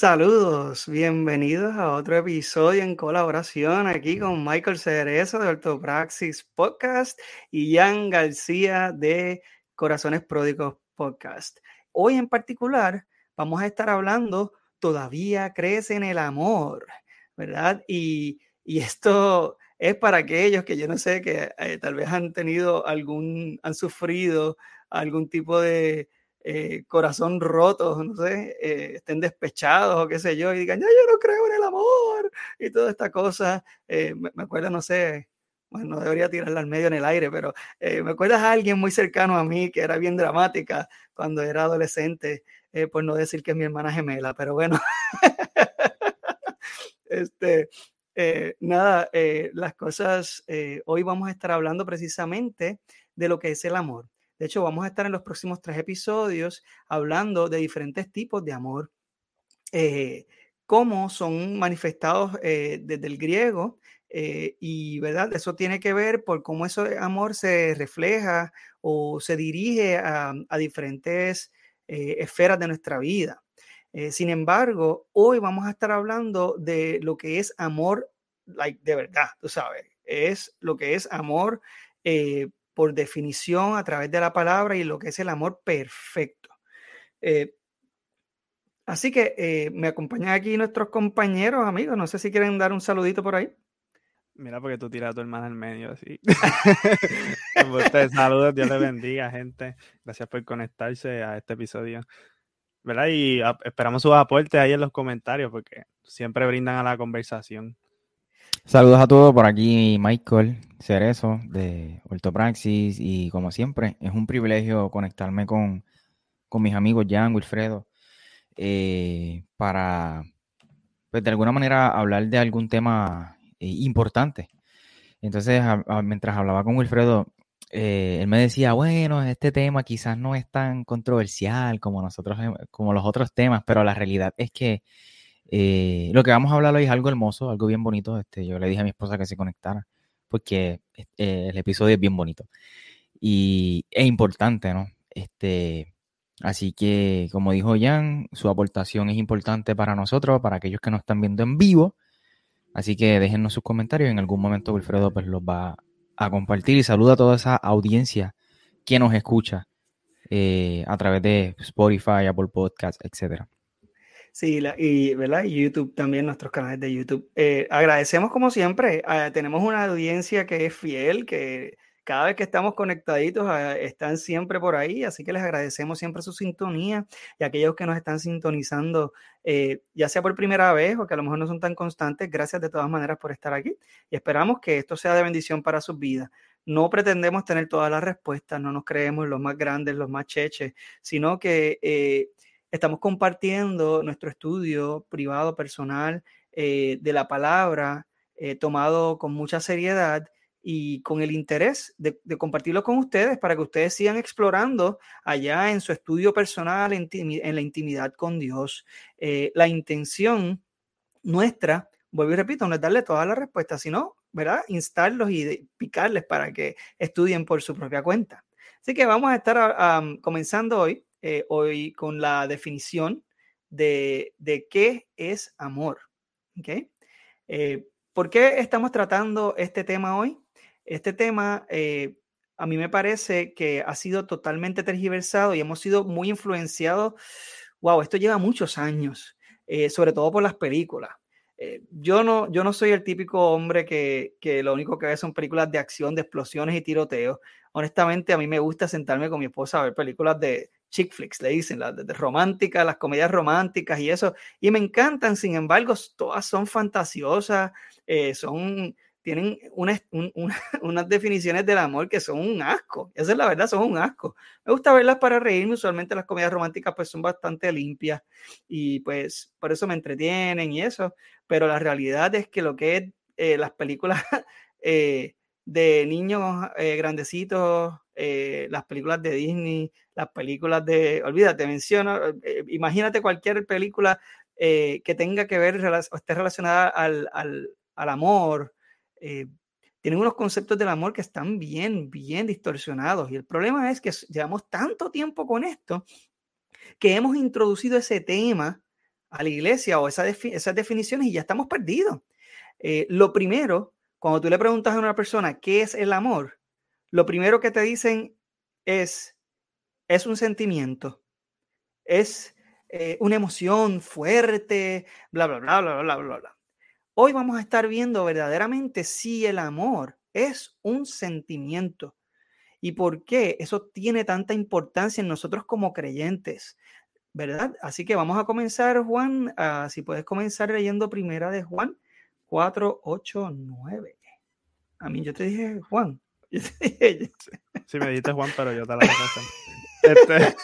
Saludos, bienvenidos a otro episodio en colaboración aquí con Michael Cerezo de Ortopraxis Podcast y Jan García de Corazones Pródigos Podcast. Hoy en particular vamos a estar hablando Todavía crece en el amor, ¿verdad? Y, esto es para aquellos que yo no sé, que eh, tal vez han tenido algún, han sufrido algún tipo de eh, corazón roto, no sé, eh, estén despechados o qué sé yo, y digan, yo no creo en el amor y toda esta cosa. Eh, me, acuerdo, no sé, bueno, no debería tirarla al medio en el aire, pero me acuerdas a alguien muy cercano a mí que era bien dramática cuando era adolescente, por no decir que es mi hermana gemela, pero bueno. este, nada, las cosas, hoy vamos a estar hablando precisamente de lo que es el amor. De hecho, vamos a estar en los próximos tres episodios hablando de diferentes tipos de amor, eh, cómo son manifestados eh, desde el griego. Eh, y verdad, eso tiene que ver por cómo ese amor se refleja o se dirige a, diferentes esferas de nuestra vida. sin embargo, hoy vamos a estar hablando de lo que es amor like, de verdad, tú sabes, es lo que es amor por definición a través de la palabra y lo que es el amor perfecto. Eh, así que eh, me acompañan aquí nuestros compañeros, amigos. No sé si quieren dar un saludito por ahí. Mira, porque tú tiras a tu hermana al medio así. saludos, Dios le bendiga, gente. Gracias por conectarse a este episodio. ¿Verdad? Y esperamos sus aportes ahí en los comentarios porque siempre brindan a la conversación. Saludos a todos por aquí, Michael Cerezo de Ortopraxis y como siempre es un privilegio conectarme con, mis amigos Jan, Wilfredo, eh, para pues de alguna manera hablar de algún tema eh, importante. Entonces, mientras hablaba con Wilfredo, eh, él me decía, bueno, este tema quizás no es tan controversial como nosotros, como los otros temas, pero la realidad es que eh, lo que vamos a hablar hoy es algo hermoso, algo bien bonito. Este, yo le dije a mi esposa que se conectara, porque eh, el episodio es bien bonito. Y es importante, ¿no? Este, así que, como dijo Jan, su aportación es importante para nosotros, para aquellos que nos están viendo en vivo. Así que déjennos sus comentarios. En algún momento Wilfredo pues, los va a compartir y saluda a toda esa audiencia que nos escucha eh, a través de Spotify, Apple Podcasts, etcétera. Sí, y, ¿verdad? y YouTube también, nuestros canales de YouTube. Eh, agradecemos como siempre, ah, tenemos una audiencia que es fiel, que cada vez que estamos conectaditos ah, están siempre por ahí, así que les agradecemos siempre su sintonía y aquellos que nos están sintonizando, eh, ya sea por primera vez o que a lo mejor no son tan constantes, gracias de todas maneras por estar aquí y esperamos que esto sea de bendición para sus vidas. No pretendemos tener todas las respuestas, no nos creemos los más grandes, los más cheches, sino que... Eh, Estamos compartiendo nuestro estudio privado, personal eh, de la palabra, eh, tomado con mucha seriedad y con el interés de, compartirlo con ustedes para que ustedes sigan explorando allá en su estudio personal, en, la intimidad con Dios. Eh, la intención nuestra, vuelvo y repito, no es darle todas las respuestas, sino, ¿verdad? Instarlos y picarles para que estudien por su propia cuenta. Así que vamos a estar comenzando hoy eh, hoy con la definición de, qué es amor. ¿okay? Eh, ¿Por qué estamos tratando este tema hoy? Este tema eh, a mí me parece que ha sido totalmente tergiversado y hemos sido muy influenciados. Wow, esto lleva muchos años, sobre todo por las películas. yo, no, yo no soy el típico hombre que, que, lo único que ve son películas de acción, de explosiones y tiroteos. Honestamente, a mí me gusta sentarme con mi esposa a ver películas de, chick flicks, le dicen, las románticas, las comedias románticas y eso, y me encantan, sin embargo, todas son fantasiosas, eh, son, tienen unas, unas definiciones del amor que son un asco, esa es la verdad, son un asco. Me gusta verlas para reírme, usualmente las comedias románticas pues son bastante limpias y pues por eso me entretienen y eso, pero la realidad es que lo que es eh, las películas... Eh, de niños eh, grandecitos, eh, las películas de Disney, las películas de, olvídate, menciono, eh, imagínate cualquier película que tenga que ver o esté relacionada al, al, al amor. tienen unos conceptos del amor que están bien, bien distorsionados. Y el problema es que llevamos tanto tiempo con esto que hemos introducido ese tema a la iglesia o esa esas definiciones y ya estamos perdidos. lo primero cuando tú le preguntas a una persona qué es el amor, lo primero que te dicen es, es un sentimiento, es eh, una emoción fuerte, bla, bla, bla, bla, bla, bla, bla. Hoy vamos a estar viendo verdaderamente si el amor es un sentimiento y por qué eso tiene tanta importancia en nosotros como creyentes, ¿verdad? Así que vamos a comenzar, Juan, ah, si puedes comenzar leyendo primera de Juan 4, 8, 9. A mí yo te dije Juan. Sí, me dijiste Juan, pero yo te la este...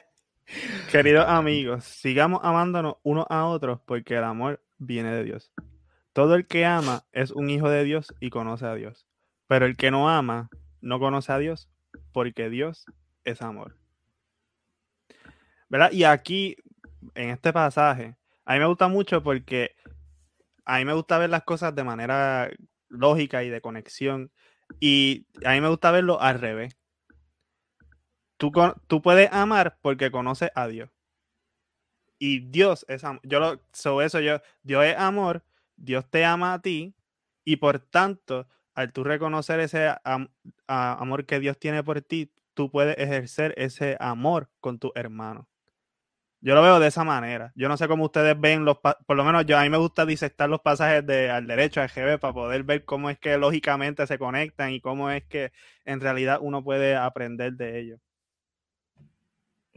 Queridos amigos, sigamos amándonos unos a otros porque el amor viene de Dios. Todo el que ama es un hijo de Dios y conoce a Dios. Pero el que no ama no conoce a Dios porque Dios es amor. ¿Verdad? Y aquí, en este pasaje, a mí me gusta mucho porque a mí me gusta ver las cosas de manera lógica y de conexión. Y a mí me gusta verlo al revés. Tú, tú puedes amar porque conoces a Dios. Y Dios es amor. Yo lo, sobre eso yo, Dios es amor, Dios te ama a ti, y por tanto, al tú reconocer ese amor que Dios tiene por ti, tú puedes ejercer ese amor con tu hermano. Yo lo veo de esa manera. Yo no sé cómo ustedes ven los, por lo menos yo a mí me gusta disectar los pasajes de al derecho, al GB, para poder ver cómo es que lógicamente se conectan y cómo es que en realidad uno puede aprender de ellos.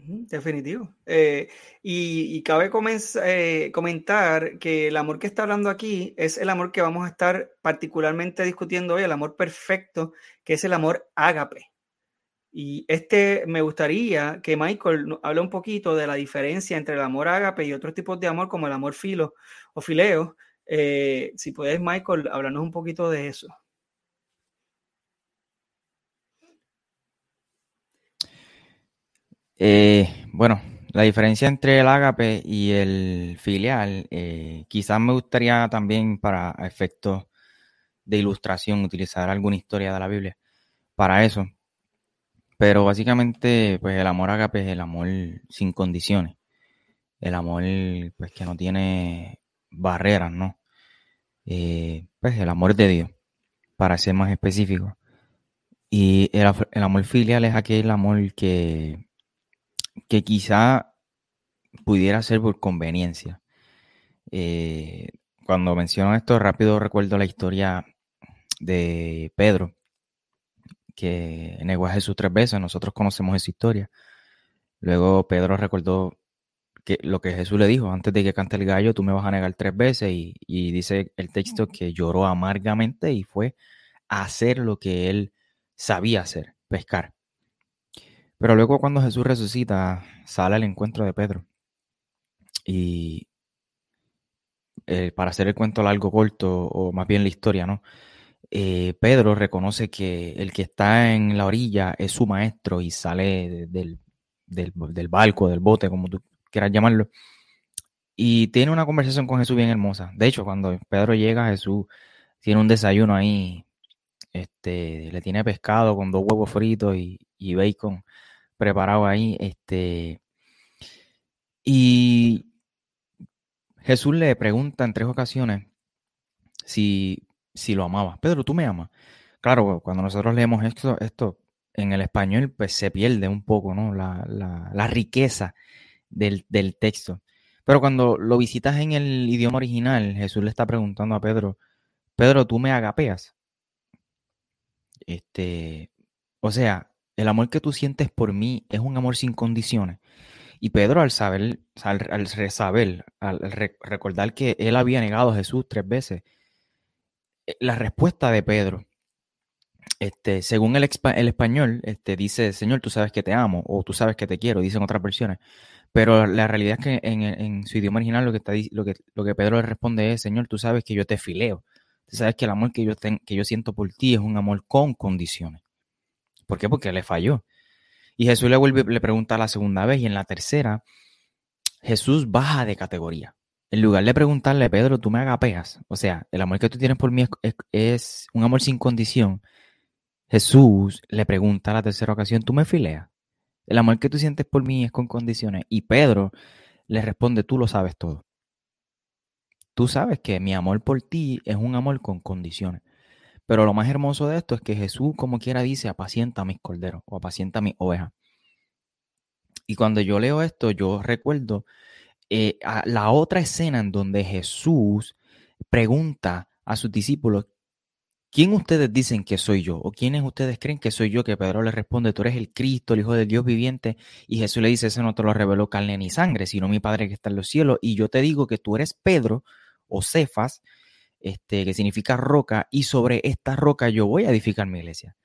Definitivo. Eh, y, cabe eh, comentar que el amor que está hablando aquí es el amor que vamos a estar particularmente discutiendo hoy, el amor perfecto, que es el amor ágape. Y este me gustaría que Michael hable un poquito de la diferencia entre el amor ágape y otros tipos de amor como el amor filo o fileo. Eh, si puedes, Michael, hablarnos un poquito de eso. Eh, bueno, la diferencia entre el ágape y el filial, eh, quizás me gustaría también para efectos de ilustración utilizar alguna historia de la Biblia para eso. Pero básicamente, pues el amor agape es el amor sin condiciones. El amor, pues que no tiene barreras, ¿no? Eh, pues el amor de Dios, para ser más específico. Y el, amor filial es aquel amor que, que quizá pudiera ser por conveniencia. Eh, cuando menciono esto, rápido recuerdo la historia de Pedro, que negó a Jesús tres veces, nosotros conocemos esa historia. Luego Pedro recordó que lo que Jesús le dijo, antes de que cante el gallo, tú me vas a negar tres veces, y, dice el texto que lloró amargamente y fue a hacer lo que él sabía hacer, pescar. Pero luego cuando Jesús resucita, sale al encuentro de Pedro. Y eh, para hacer el cuento largo, corto, o más bien la historia, ¿no? Eh, Pedro reconoce que el que está en la orilla es su maestro y sale del, del, barco, del bote, como tú quieras llamarlo, y tiene una conversación con Jesús bien hermosa. De hecho, cuando Pedro llega, Jesús tiene un desayuno ahí, este, le tiene pescado con dos huevos fritos y, y bacon preparado ahí, este, y Jesús le pregunta en tres ocasiones si si lo amaba. Pedro, ¿tú me amas? Claro, cuando nosotros leemos esto, esto en el español, pues se pierde un poco, ¿no? La, riqueza del, texto. Pero cuando lo visitas en el idioma original, Jesús le está preguntando a Pedro, Pedro, ¿tú me agapeas? Este, o sea, el amor que tú sientes por mí es un amor sin condiciones. Y Pedro, al saber, al, saber, al recordar que él había negado a Jesús tres veces, la respuesta de Pedro, este, según el, el, español, este, dice, Señor, tú sabes que te amo, o tú sabes que te quiero, dicen otras versiones. Pero la realidad es que en, su idioma original lo que, está, lo, que, lo que Pedro le responde es, Señor, tú sabes que yo te fileo, tú sabes que el amor que yo, que yo siento por ti es un amor con condiciones. ¿Por qué? Porque le falló. Y Jesús le vuelve, le pregunta la segunda vez y en la tercera, Jesús baja de categoría. En lugar de preguntarle, Pedro, tú me agapeas, o sea, el amor que tú tienes por mí es, un amor sin condición, Jesús le pregunta a la tercera ocasión, tú me fileas. El amor que tú sientes por mí es con condiciones. Y Pedro le responde, tú lo sabes todo. Tú sabes que mi amor por ti es un amor con condiciones. Pero lo más hermoso de esto es que Jesús, como quiera, dice, apacienta a mis corderos o apacienta a mis ovejas. Y cuando yo leo esto, yo recuerdo eh, la otra escena en donde Jesús pregunta a sus discípulos, ¿quién ustedes dicen que soy yo? ¿O quiénes ustedes creen que soy yo? Que Pedro le responde, tú eres el Cristo, el Hijo del Dios viviente. Y Jesús le dice, ese no te lo reveló carne ni sangre, sino mi Padre que está en los cielos. Y yo te digo que tú eres Pedro o Cefas, este, que significa roca, y sobre esta roca yo voy a edificar mi iglesia.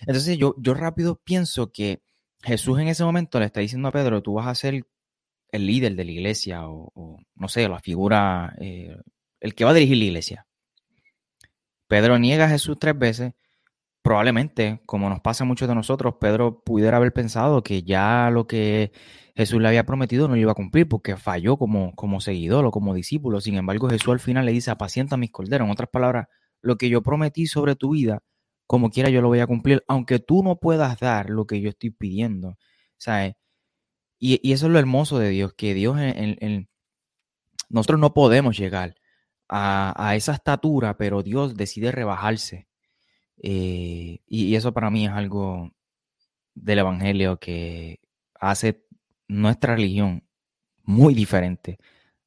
Entonces yo, yo rápido pienso que Jesús en ese momento le está diciendo a Pedro, tú vas a ser el líder de la iglesia o, no sé, la figura, eh, el que va a dirigir la iglesia. Pedro niega a Jesús tres veces. Probablemente, como nos pasa a muchos de nosotros, Pedro pudiera haber pensado que ya lo que Jesús le había prometido no lo iba a cumplir porque falló como, como seguidor o como discípulo. Sin embargo, Jesús al final le dice, apacienta mis corderos. En otras palabras, lo que yo prometí sobre tu vida, como quiera yo lo voy a cumplir, aunque tú no puedas dar lo que yo estoy pidiendo. ¿Sabes? Y, eso es lo hermoso de Dios, que Dios, en, nosotros no podemos llegar a, esa estatura, pero Dios decide rebajarse. Eh, y, eso para mí es algo del Evangelio que hace nuestra religión muy diferente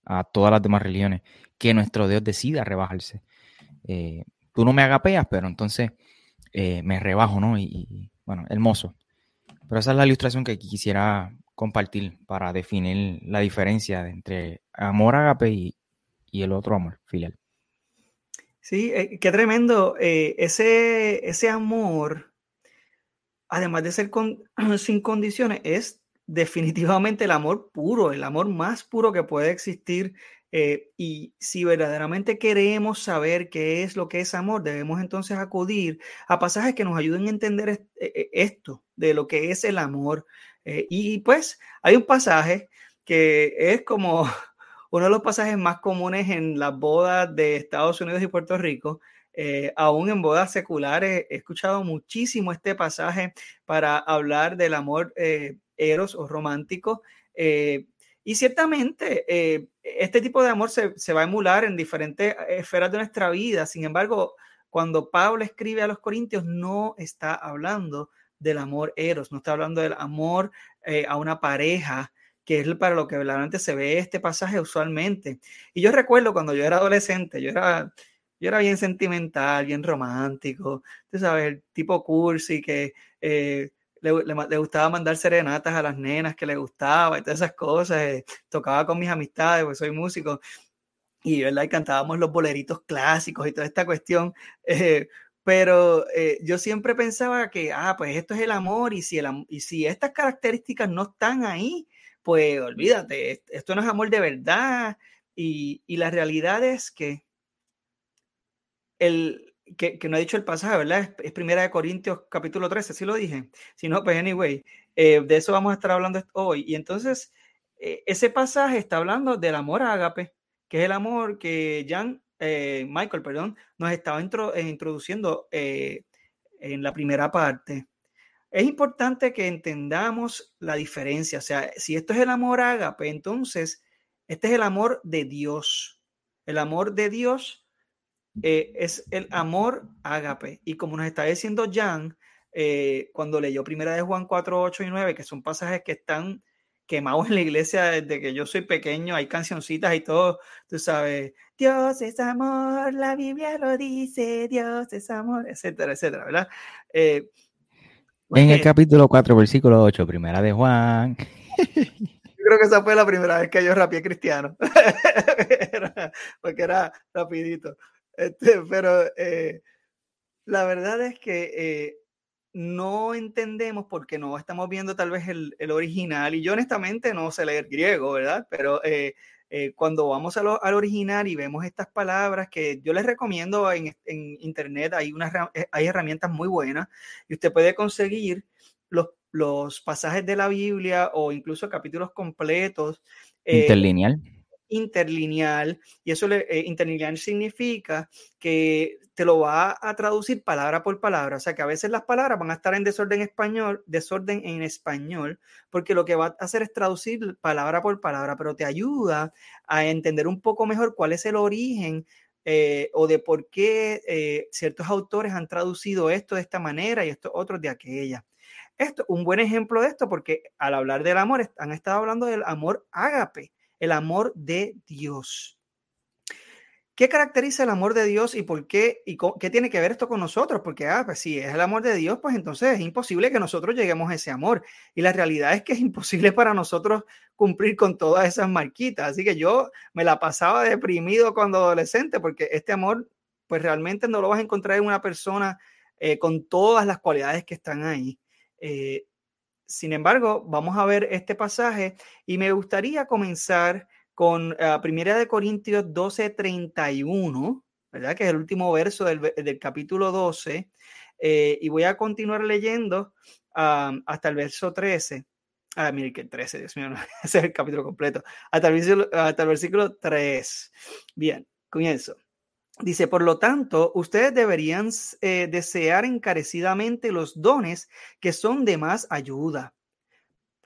a todas las demás religiones, que nuestro Dios decida rebajarse. Eh, tú no me agapeas, pero entonces eh, me rebajo, ¿no? Y, bueno, hermoso. Pero esa es la ilustración que quisiera compartir para definir la diferencia entre amor agape y, el otro amor filial. Sí, eh, qué tremendo. Eh, ese, ese amor, además de ser sin condiciones, es definitivamente el amor puro, el amor más puro que puede existir. Eh, y si verdaderamente queremos saber qué es lo que es amor, debemos entonces acudir a pasajes que nos ayuden a entender esto, de lo que es el amor. Eh, y pues hay un pasaje que es como uno de los pasajes más comunes en las bodas de Estados Unidos y Puerto Rico. Eh, aún en bodas seculares he escuchado muchísimo este pasaje para hablar del amor eros o romántico. y ciertamente este tipo de amor se, se, va a emular en diferentes esferas de nuestra vida. Sin embargo, cuando Pablo escribe a los Corintios, no está hablando del amor eros, no está hablando del amor eh, a una pareja, que es para lo que verdaderamente se ve este pasaje usualmente. Y yo recuerdo cuando yo era adolescente, yo era, yo era bien sentimental, bien romántico, tú sabes, el tipo cursi que eh, le, gustaba mandar serenatas a las nenas que le gustaba y todas esas cosas, eh, tocaba con mis amistades, pues soy músico. Y, ¿verdad? y cantábamos los boleritos clásicos y toda esta cuestión. Pero eh, yo siempre pensaba que, ah, pues esto es el amor y si, el, y si estas características no están ahí, pues olvídate, esto no es amor de verdad. Y, y la realidad es que, el, que, no he dicho el pasaje, ¿verdad? Es, Primera de Corintios capítulo 13, sí lo dije. Si no, pues anyway, eh, de eso vamos a estar hablando hoy. Y entonces, eh, ese pasaje está hablando del amor ágape, que es el amor que Jan eh, Michael, perdón, nos estaba eh, introduciendo en la primera parte. Es importante que entendamos la diferencia. O sea, si esto es el amor ágape, entonces este es el amor de Dios. El amor de Dios es el amor ágape. Y como nos está diciendo Jan, cuando leyó primera de Juan 4, 8 y 9, que son pasajes que están quemados en la iglesia desde que yo soy pequeño, hay cancioncitas y todo, tú sabes, Dios es amor, la Biblia lo dice, Dios es amor, etcétera, etcétera, ¿verdad? Eh, en el capítulo 4, versículo 8, primera de Juan. Yo creo que esa fue la primera vez que yo rapié cristiano, porque era rapidito. Este, pero eh, la verdad es que eh, no entendemos porque no estamos viendo tal vez el, original. Y yo honestamente no sé leer griego, ¿verdad? Pero eh, cuando vamos al original y vemos estas palabras que yo les recomiendo en, internet, hay, unas, eh, hay herramientas muy buenas y usted puede conseguir los, los pasajes de la Biblia o incluso capítulos completos. Interlineal interlineal y eso eh, interlineal significa que te lo va a traducir palabra por palabra, o sea que a veces las palabras van a estar en desorden español, desorden en español, porque lo que va a hacer es traducir palabra por palabra, pero te ayuda a entender un poco mejor cuál es el origen eh, o de por qué eh, ciertos autores han traducido esto de esta manera y estos otros de aquella. Esto, un buen ejemplo de esto, porque al hablar del amor, han estado hablando del amor ágape, el amor de Dios. ¿Qué caracteriza el amor de Dios y por qué y qué tiene que ver esto con nosotros? Porque, ah, pues si es el amor de Dios, pues entonces es imposible que nosotros lleguemos a ese amor. Y la realidad es que es imposible para nosotros cumplir con todas esas marquitas. Así que yo me la pasaba deprimido cuando adolescente porque este amor, pues realmente no lo vas a encontrar en una persona eh, con todas las cualidades que están ahí. Eh, sin embargo, vamos a ver este pasaje y me gustaría comenzar con uh, Primera de Corintios 12, 31, ¿verdad? Que es el último verso del, capítulo 12. Eh, y voy a continuar leyendo hasta el verso 13. Ah, mire que el 13, Dios mío, ese es el capítulo completo. Hasta el hasta el versículo 3. Bien, comienzo. Dice, por lo tanto, ustedes deberían eh, desear encarecidamente los dones que son de más ayuda.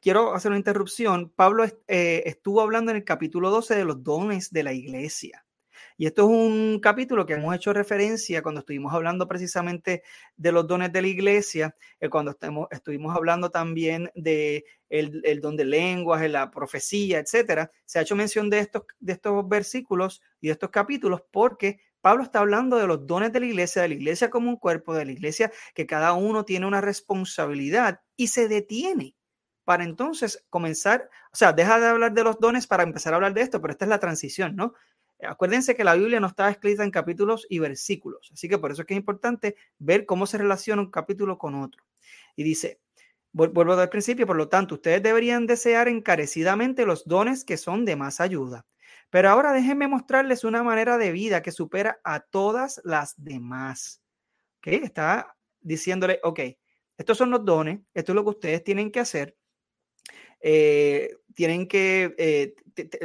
Quiero hacer una interrupción. Pablo eh, estuvo hablando en el capítulo 12 de los dones de la iglesia. Y esto es un capítulo que hemos hecho referencia cuando estuvimos hablando precisamente de los dones de la iglesia, eh, cuando estemos, estuvimos hablando también de el, el, don de lenguas, de la profecía, etcétera. Se ha hecho mención de estos, de estos versículos y de estos capítulos porque Pablo está hablando de los dones de la iglesia, de la iglesia como un cuerpo, de la iglesia que cada uno tiene una responsabilidad y se detiene para entonces comenzar, o sea, deja de hablar de los dones para empezar a hablar de esto, pero esta es la transición, ¿no? Acuérdense que la Biblia no está escrita en capítulos y versículos, así que por eso es que es importante ver cómo se relaciona un capítulo con otro. Y dice, vuelvo al principio, por lo tanto, ustedes deberían desear encarecidamente los dones que son de más ayuda pero ahora déjenme mostrarles una manera de vida que supera a todas las demás. ¿Ok? Está diciéndole, ok, estos son los dones, esto es lo que ustedes tienen que hacer. Eh, tienen que, eh,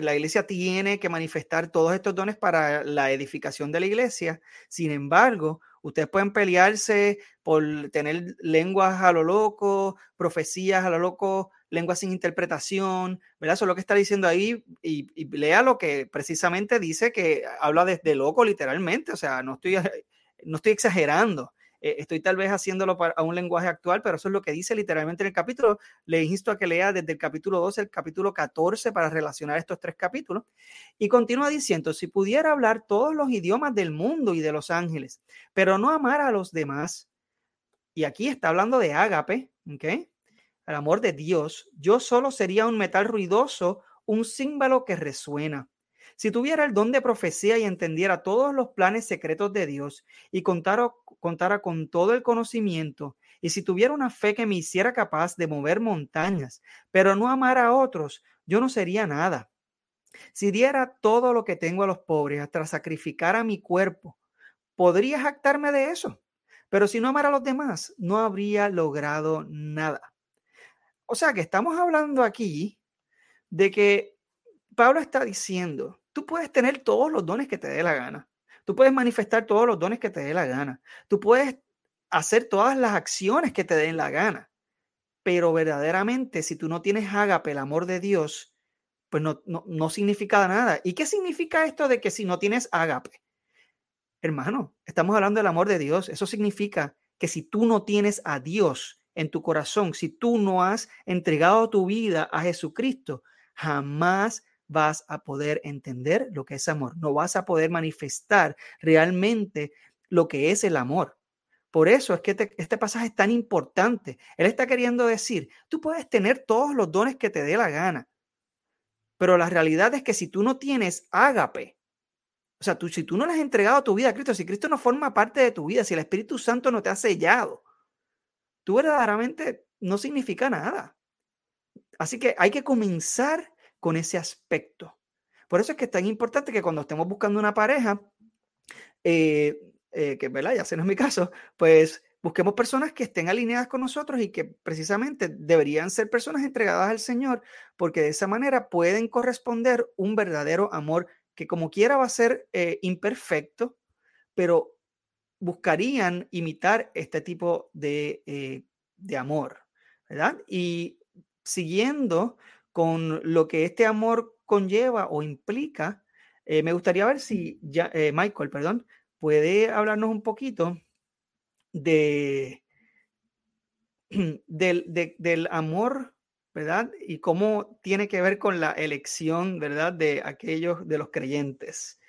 la iglesia tiene que manifestar todos estos dones para la edificación de la iglesia. Sin embargo, ustedes pueden pelearse por tener lenguas a lo loco, profecías a lo loco, lengua sin interpretación, ¿verdad? Eso es lo que está diciendo ahí y, lea lo que precisamente dice que habla desde loco literalmente, o sea, no estoy, no estoy exagerando. Eh, estoy tal vez haciéndolo para, a un lenguaje actual, pero eso es lo que dice literalmente en el capítulo. Le insto a que lea desde el capítulo 12 al capítulo 14 para relacionar estos tres capítulos. Y continúa diciendo, si pudiera hablar todos los idiomas del mundo y de los ángeles, pero no amar a los demás. Y aquí está hablando de ágape, ¿ok? Al amor de Dios, yo solo sería un metal ruidoso, un símbolo que resuena. Si tuviera el don de profecía y entendiera todos los planes secretos de Dios y contara, contara con todo el conocimiento, y si tuviera una fe que me hiciera capaz de mover montañas, pero no amara a otros, yo no sería nada. Si diera todo lo que tengo a los pobres hasta sacrificar a mi cuerpo, podría jactarme de eso. Pero si no amara a los demás, no habría logrado nada. O sea que estamos hablando aquí de que Pablo está diciendo, tú puedes tener todos los dones que te dé la gana. Tú puedes manifestar todos los dones que te dé la gana. Tú puedes hacer todas las acciones que te den la gana. Pero verdaderamente, si tú no tienes ágape, el amor de Dios, pues no, no, no significa nada. ¿Y qué significa esto de que si no tienes ágape? Hermano, estamos hablando del amor de Dios. Eso significa que si tú no tienes a Dios, en tu corazón, si tú no has entregado tu vida a Jesucristo, jamás vas a poder entender lo que es amor. No vas a poder manifestar realmente lo que es el amor. Por eso es que este, pasaje es tan importante. Él está queriendo decir, tú puedes tener todos los dones que te dé la gana, pero la realidad es que si tú no tienes ágape, o sea, tú, si tú no le has entregado tu vida a Cristo, si Cristo no forma parte de tu vida, si el Espíritu Santo no te ha sellado, verdaderamente no significa nada. Así que hay que comenzar con ese aspecto. Por eso es que es tan importante que cuando estemos buscando una pareja, eh, eh, que ¿verdad? ya sé no es mi caso, pues busquemos personas que estén alineadas con nosotros y que precisamente deberían ser personas entregadas al Señor, porque de esa manera pueden corresponder un verdadero amor que como quiera va a ser eh, imperfecto, pero buscarían imitar este tipo de, eh, de amor, ¿verdad? Y siguiendo con lo que este amor conlleva o implica, eh, me gustaría ver si ya, Michael, perdón, puede hablarnos un poquito de, del, del amor, ¿verdad? Y cómo tiene que ver con la elección, ¿verdad? De aquellos, de los creyentes.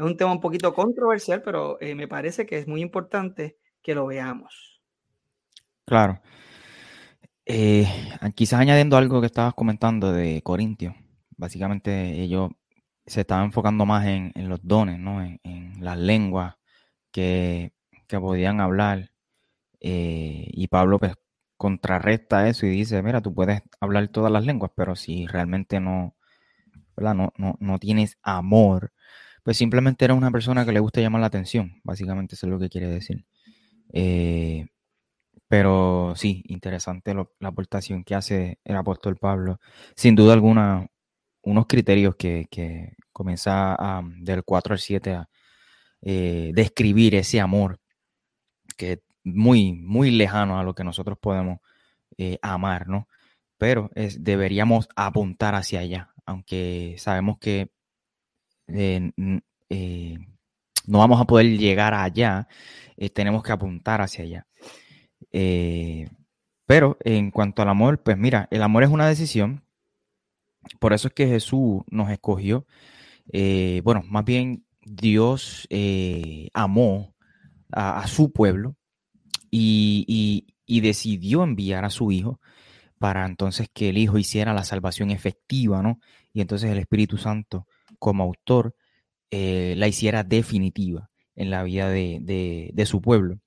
Es un tema un poquito controversial, pero eh, me parece que es muy importante que lo veamos. Claro. Eh, quizás añadiendo algo que estabas comentando de Corintio, básicamente ellos se estaban enfocando más en, los dones, ¿no? En, las lenguas que que podían hablar. Eh, y Pablo pues contrarresta eso y dice, mira, tú puedes hablar todas las lenguas, pero si realmente no, No, no, tienes amor, pues simplemente eres una persona que le gusta llamar la atención, básicamente eso es lo que quiere decir. Eh, pero sí, interesante la aportación que hace el apóstol Pablo. Sin duda alguna, unos criterios que, que comienza del 4 al 7 a eh, describir ese amor que es muy, muy lejano a lo que nosotros podemos eh, amar, ¿no? Pero deberíamos apuntar hacia allá, aunque sabemos que eh, eh, no vamos a poder llegar allá, tenemos que apuntar hacia allá. pero en cuanto al amor, pues mira, el amor es una decisión, por eso es que Jesús nos escogió. bueno, más bien Dios amó a, su pueblo y, decidió enviar a su hijo para entonces que el hijo hiciera la salvación efectiva, ¿no? Y entonces el Espíritu Santo, como autor, eh, la hiciera definitiva en la vida de, su pueblo.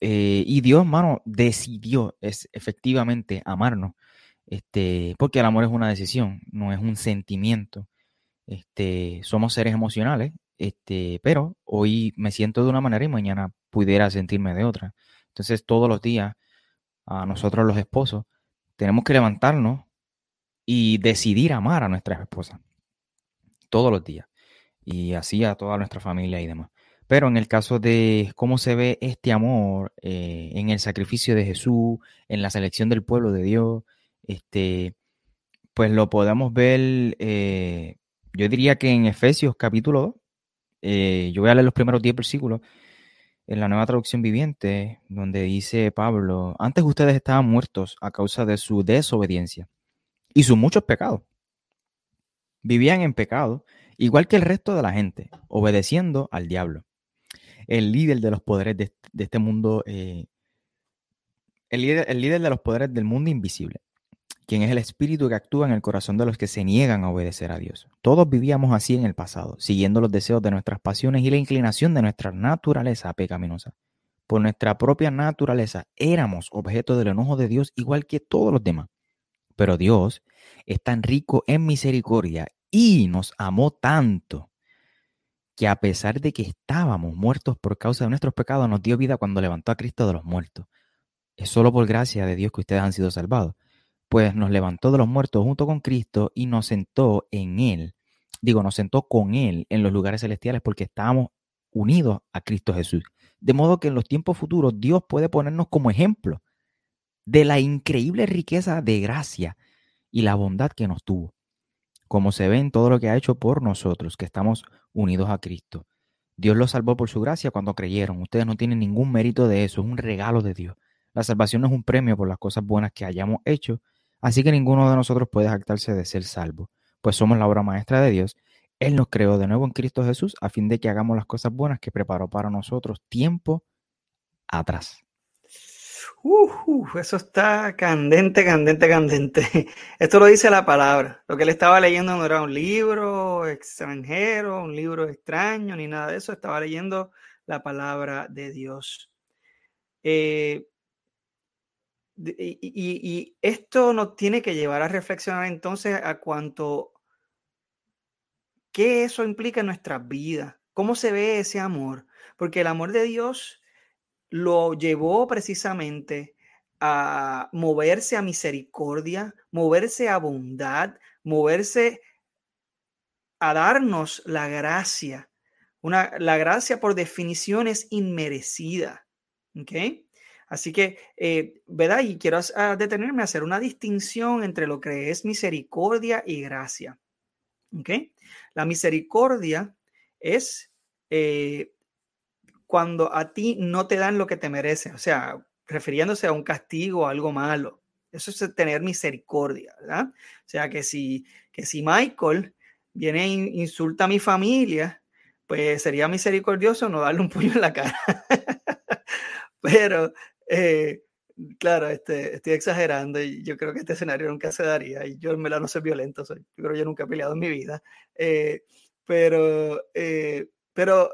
Eh, y Dios, hermano, decidió es, efectivamente amarnos, este, porque el amor es una decisión, no es un sentimiento. Este, somos seres emocionales este, pero hoy me siento de una manera y mañana pudiera sentirme de otra. Entonces, todos los días, a nosotros los esposos, tenemos que levantarnos y decidir amar a nuestras esposas. Todos los días. Y así a toda nuestra familia y demás. Pero en el caso de cómo se ve este amor eh, en el sacrificio de Jesús, en la selección del pueblo de Dios, este, pues lo podemos ver, eh, yo diría que en Efesios capítulo 2, eh, yo voy a leer los primeros 10 versículos en la nueva traducción viviente, donde dice Pablo, antes ustedes estaban muertos a causa de su desobediencia y sus muchos pecados. Vivían en pecado, igual que el resto de la gente, obedeciendo al diablo. El líder de los poderes de, este mundo, eh, el, líder, el líder de los poderes del mundo invisible quien es el espíritu que actúa en el corazón de los que se niegan a obedecer a Dios. Todos vivíamos así en el pasado, siguiendo los deseos de nuestras pasiones y la inclinación de nuestra naturaleza pecaminosa. Por nuestra propia naturaleza éramos objeto del enojo de Dios igual que todos los demás. Pero Dios es tan rico en misericordia y nos amó tanto que a pesar de que estábamos muertos por causa de nuestros pecados, nos dio vida cuando levantó a Cristo de los muertos. Es solo por gracia de Dios que ustedes han sido salvados pues nos levantó de los muertos junto con Cristo y nos sentó en Él. Digo, nos sentó con Él en los lugares celestiales porque estábamos unidos a Cristo Jesús. De modo que en los tiempos futuros Dios puede ponernos como ejemplo de la increíble riqueza de gracia y la bondad que nos tuvo, como se ve en todo lo que ha hecho por nosotros, que estamos unidos a Cristo. Dios los salvó por su gracia cuando creyeron. Ustedes no tienen ningún mérito de eso, es un regalo de Dios. La salvación es un premio por las cosas buenas que hayamos hecho Así que ninguno de nosotros puede jactarse de ser salvo, pues somos la obra maestra de Dios. Él nos creó de nuevo en Cristo Jesús a fin de que hagamos las cosas buenas que preparó para nosotros tiempo atrás. Eso está candente, candente, candente. Esto lo dice la palabra. Lo que él estaba leyendo no era un libro extranjero, un libro extraño, ni nada de eso. Estaba leyendo la palabra de Dios. Eh, y, esto nos tiene que llevar a reflexionar entonces a cuanto qué eso implica en nuestras vidas, cómo se ve ese amor, porque el amor de Dios lo llevó precisamente a moverse a misericordia, moverse a bondad, moverse a darnos la gracia. Una, la gracia por definición es inmerecida. ¿Ok? Así que, eh, ¿verdad? Y quiero detenerme a hacer una distinción entre lo que es misericordia y gracia. ¿Ok? La misericordia es eh, cuando a ti no te dan lo que te merecen, o sea, refiriéndose a un castigo o algo malo. Eso es tener misericordia, ¿verdad? O sea, que si, que si Michael viene e insulta a mi familia, pues sería misericordioso no darle un puño en la cara. Pero, eh, claro, este, estoy exagerando y yo creo que este escenario nunca se daría. Y yo en verdad no soy violento, soy, yo creo que yo nunca he peleado en mi vida. Eh, pero, eh, pero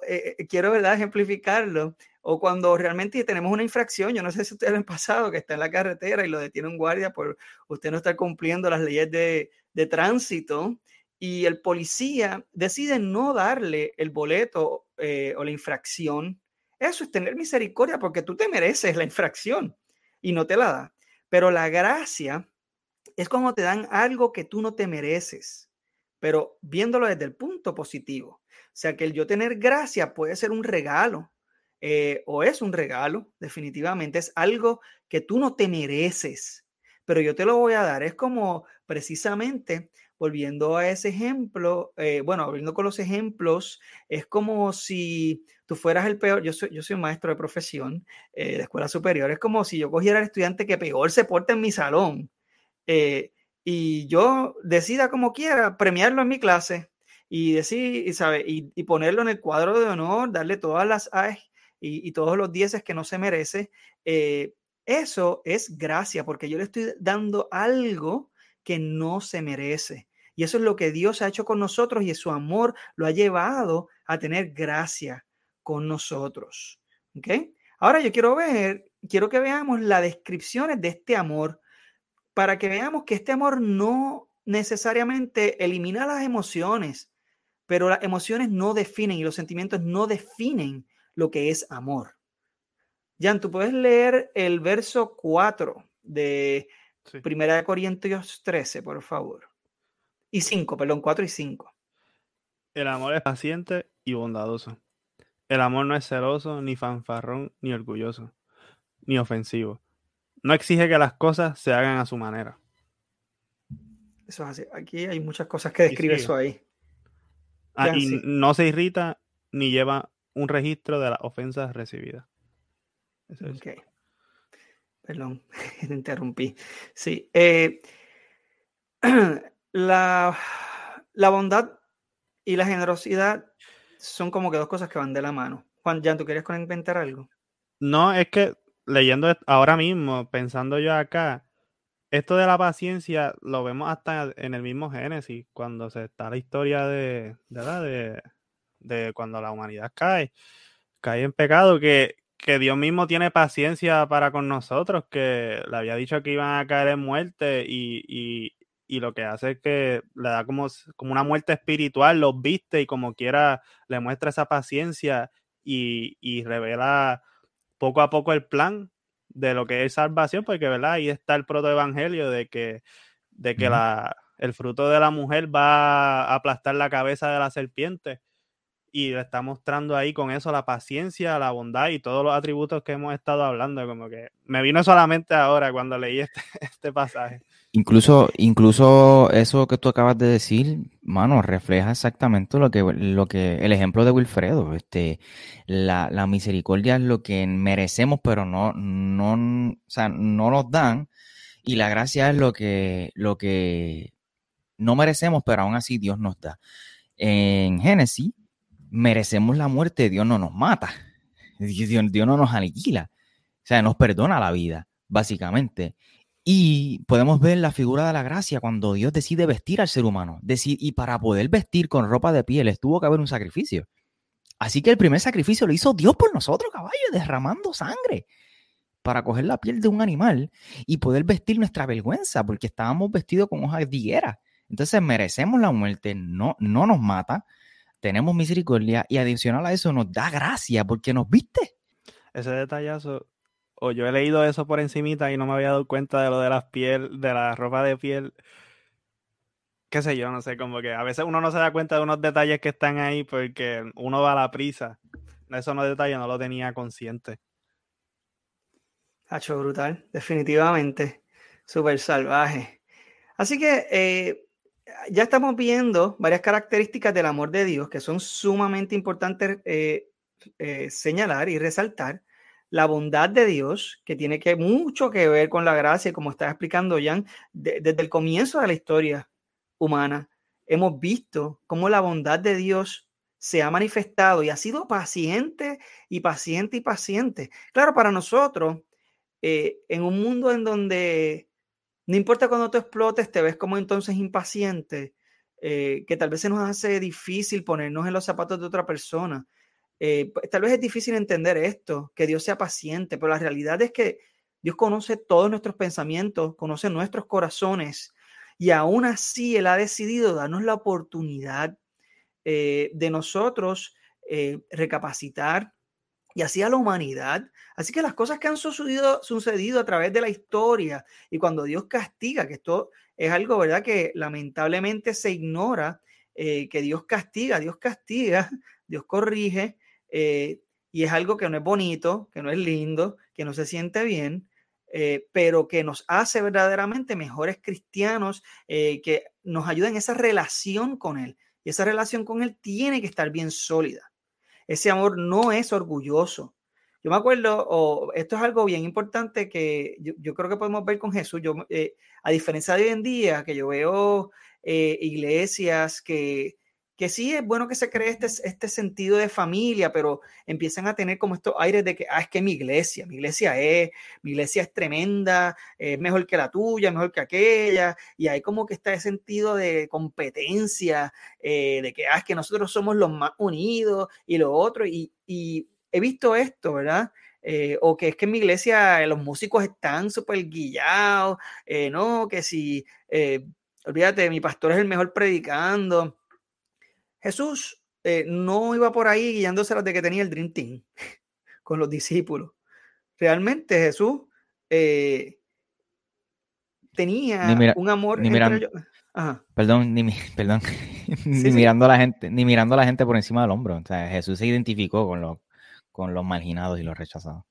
quiero, ¿verdad?, ejemplificarlo. O cuando realmente tenemos una infracción, yo no sé si ustedes han pasado, que está en la carretera y lo detiene un guardia por usted no estar cumpliendo las leyes de, de tránsito y el policía decide no darle el boleto eh, o la infracción, eso es tener misericordia porque tú te mereces la infracción y no te la da. Pero la gracia es como te dan algo que tú no te mereces, pero viéndolo desde el punto positivo. O sea, que el yo tener gracia puede ser un regalo eh, o es un regalo, definitivamente, es algo que tú no te mereces, pero yo te lo voy a dar. Es como precisamente volviendo a ese ejemplo, eh, bueno, volviendo con los ejemplos, es como si tú fueras el peor, yo soy, yo soy un maestro de profesión eh, de escuela superior, es como si yo cogiera al estudiante que peor se porta en mi salón eh, y yo decida como quiera premiarlo en mi clase y decir, y, sabe, y, ponerlo en el cuadro de honor, darle todas las A y, todos los dieces que no se merece. eso es gracia, porque yo le estoy dando algo que no se merece. Y eso es lo que Dios ha hecho con nosotros y su amor lo ha llevado a tener gracia con nosotros. ¿Ok? Ahora yo quiero ver, quiero que veamos las descripciones de este amor para que veamos que este amor no necesariamente elimina las emociones, pero las emociones no definen y los sentimientos no definen lo que es amor. Jan, tú puedes leer el verso 4 de Primera de Corintios 13, por favor. Y 5, perdón, 4 y 5. El amor es paciente y bondadoso. El amor no es celoso, ni fanfarrón, ni orgulloso, ni ofensivo. No exige que las cosas se hagan a su manera. Eso es así. Aquí hay muchas cosas que describe eso ahí. Ah, y no se irrita ni lleva un registro de las ofensas recibidas. ok. Perdón, te interrumpí. Sí. Eh, la, la bondad y la generosidad son como que dos cosas que van de la mano. Juan, Jan, ¿tú querías inventar algo? No, es que leyendo ahora mismo, pensando yo acá, esto de la paciencia lo vemos hasta en el mismo Génesis, cuando se está la historia de, de, de cuando la humanidad cae, cae en pecado, que, que Dios mismo tiene paciencia para con nosotros, que le había dicho que iban a caer en muerte y, y lo que hace es que le da como, como una muerte espiritual, los viste y como quiera le muestra esa paciencia y, y, revela poco a poco el plan de lo que es salvación, porque ¿verdad? ahí está el protoevangelio de que, de que la, el fruto de la mujer va a aplastar la cabeza de la serpiente y le está mostrando ahí con eso la paciencia, la bondad y todos los atributos que hemos estado hablando, como que me vino solamente ahora cuando leí este, este pasaje. Incluso, incluso eso que tú acabas de decir, mano, refleja exactamente lo que, lo que, el ejemplo de Wilfredo. Este, la, la misericordia es lo que merecemos, pero no, no, o sea, no nos dan. Y la gracia es lo que, lo que no merecemos, pero aún así Dios nos da. En Génesis, merecemos la muerte, Dios no nos mata. Dios, Dios no nos aniquila. O sea, nos perdona la vida, básicamente. Y podemos ver la figura de la gracia cuando Dios decide vestir al ser humano. y para poder vestir con ropa de piel, tuvo que haber un sacrificio. Así que el primer sacrificio lo hizo Dios por nosotros, caballo, derramando sangre para coger la piel de un animal y poder vestir nuestra vergüenza, porque estábamos vestidos con hojas de higuera. Entonces merecemos la muerte, no, no nos mata, tenemos misericordia y adicional a eso nos da gracia porque nos viste. Ese detallazo, o yo he leído eso por encimita y no me había dado cuenta de lo de las piel, de la ropa de piel. Qué sé yo, no sé, como que a veces uno no se da cuenta de unos detalles que están ahí porque uno va a la prisa. Eso no detalles no lo tenía consciente. Hacho brutal, definitivamente. Súper salvaje. Así que eh, ya estamos viendo varias características del amor de Dios que son sumamente importantes eh, eh, señalar y resaltar. La bondad de Dios, que tiene que mucho que ver con la gracia, como está explicando Jan, desde el comienzo de la historia humana, hemos visto cómo la bondad de Dios se ha manifestado y ha sido paciente y paciente y paciente. Claro, para nosotros, en un mundo en donde no importa cuando tú explotes, te ves como entonces impaciente, eh, que tal vez se nos hace difícil ponernos en los zapatos de otra persona. Eh, pues, tal vez es difícil entender esto, que Dios sea paciente, pero la realidad es que Dios conoce todos nuestros pensamientos, conoce nuestros corazones y aún así Él ha decidido darnos la oportunidad eh, de nosotros recapacitar, y así a la humanidad. Así que las cosas que han sucedido, sucedido a través de la historia y cuando Dios castiga, que esto es algo, ¿verdad? Que lamentablemente se ignora, eh, que Dios castiga, Dios castiga, Dios corrige, eh, y es algo que no es bonito, que no es lindo, que no se siente bien, eh, pero que nos hace verdaderamente mejores cristianos, que nos ayuda en esa relación con Él. Y esa relación con Él tiene que estar bien sólida. Ese amor no es orgulloso. Yo me acuerdo, o esto es algo bien importante que yo, creo que podemos ver con Jesús. Yo, eh, a diferencia de hoy en día, que yo veo eh, iglesias que, que sí es bueno que se cree este, este sentido de familia, pero empiezan a tener como estos aires de que, ah, es que mi iglesia, mi iglesia es, mi iglesia es tremenda, es mejor que la tuya, mejor que aquella, y hay como que está ese sentido de competencia, eh, de que, ah, es que nosotros somos los más unidos y lo otro, y, he visto esto, ¿verdad? Eh, o que es que en mi iglesia los músicos están súper guillados, eh, no, que si, olvídate, mi pastor es el mejor predicando Jesús eh, no iba por ahí guiándose de que tenía el Dream Team con los discípulos. Realmente Jesús eh, tenía un amor ni entre Perdón, ni, perdón, ni mirando a la gente, ni mirando a la gente por encima del hombro. O sea, Jesús se identificó con los, con los marginados y los rechazados.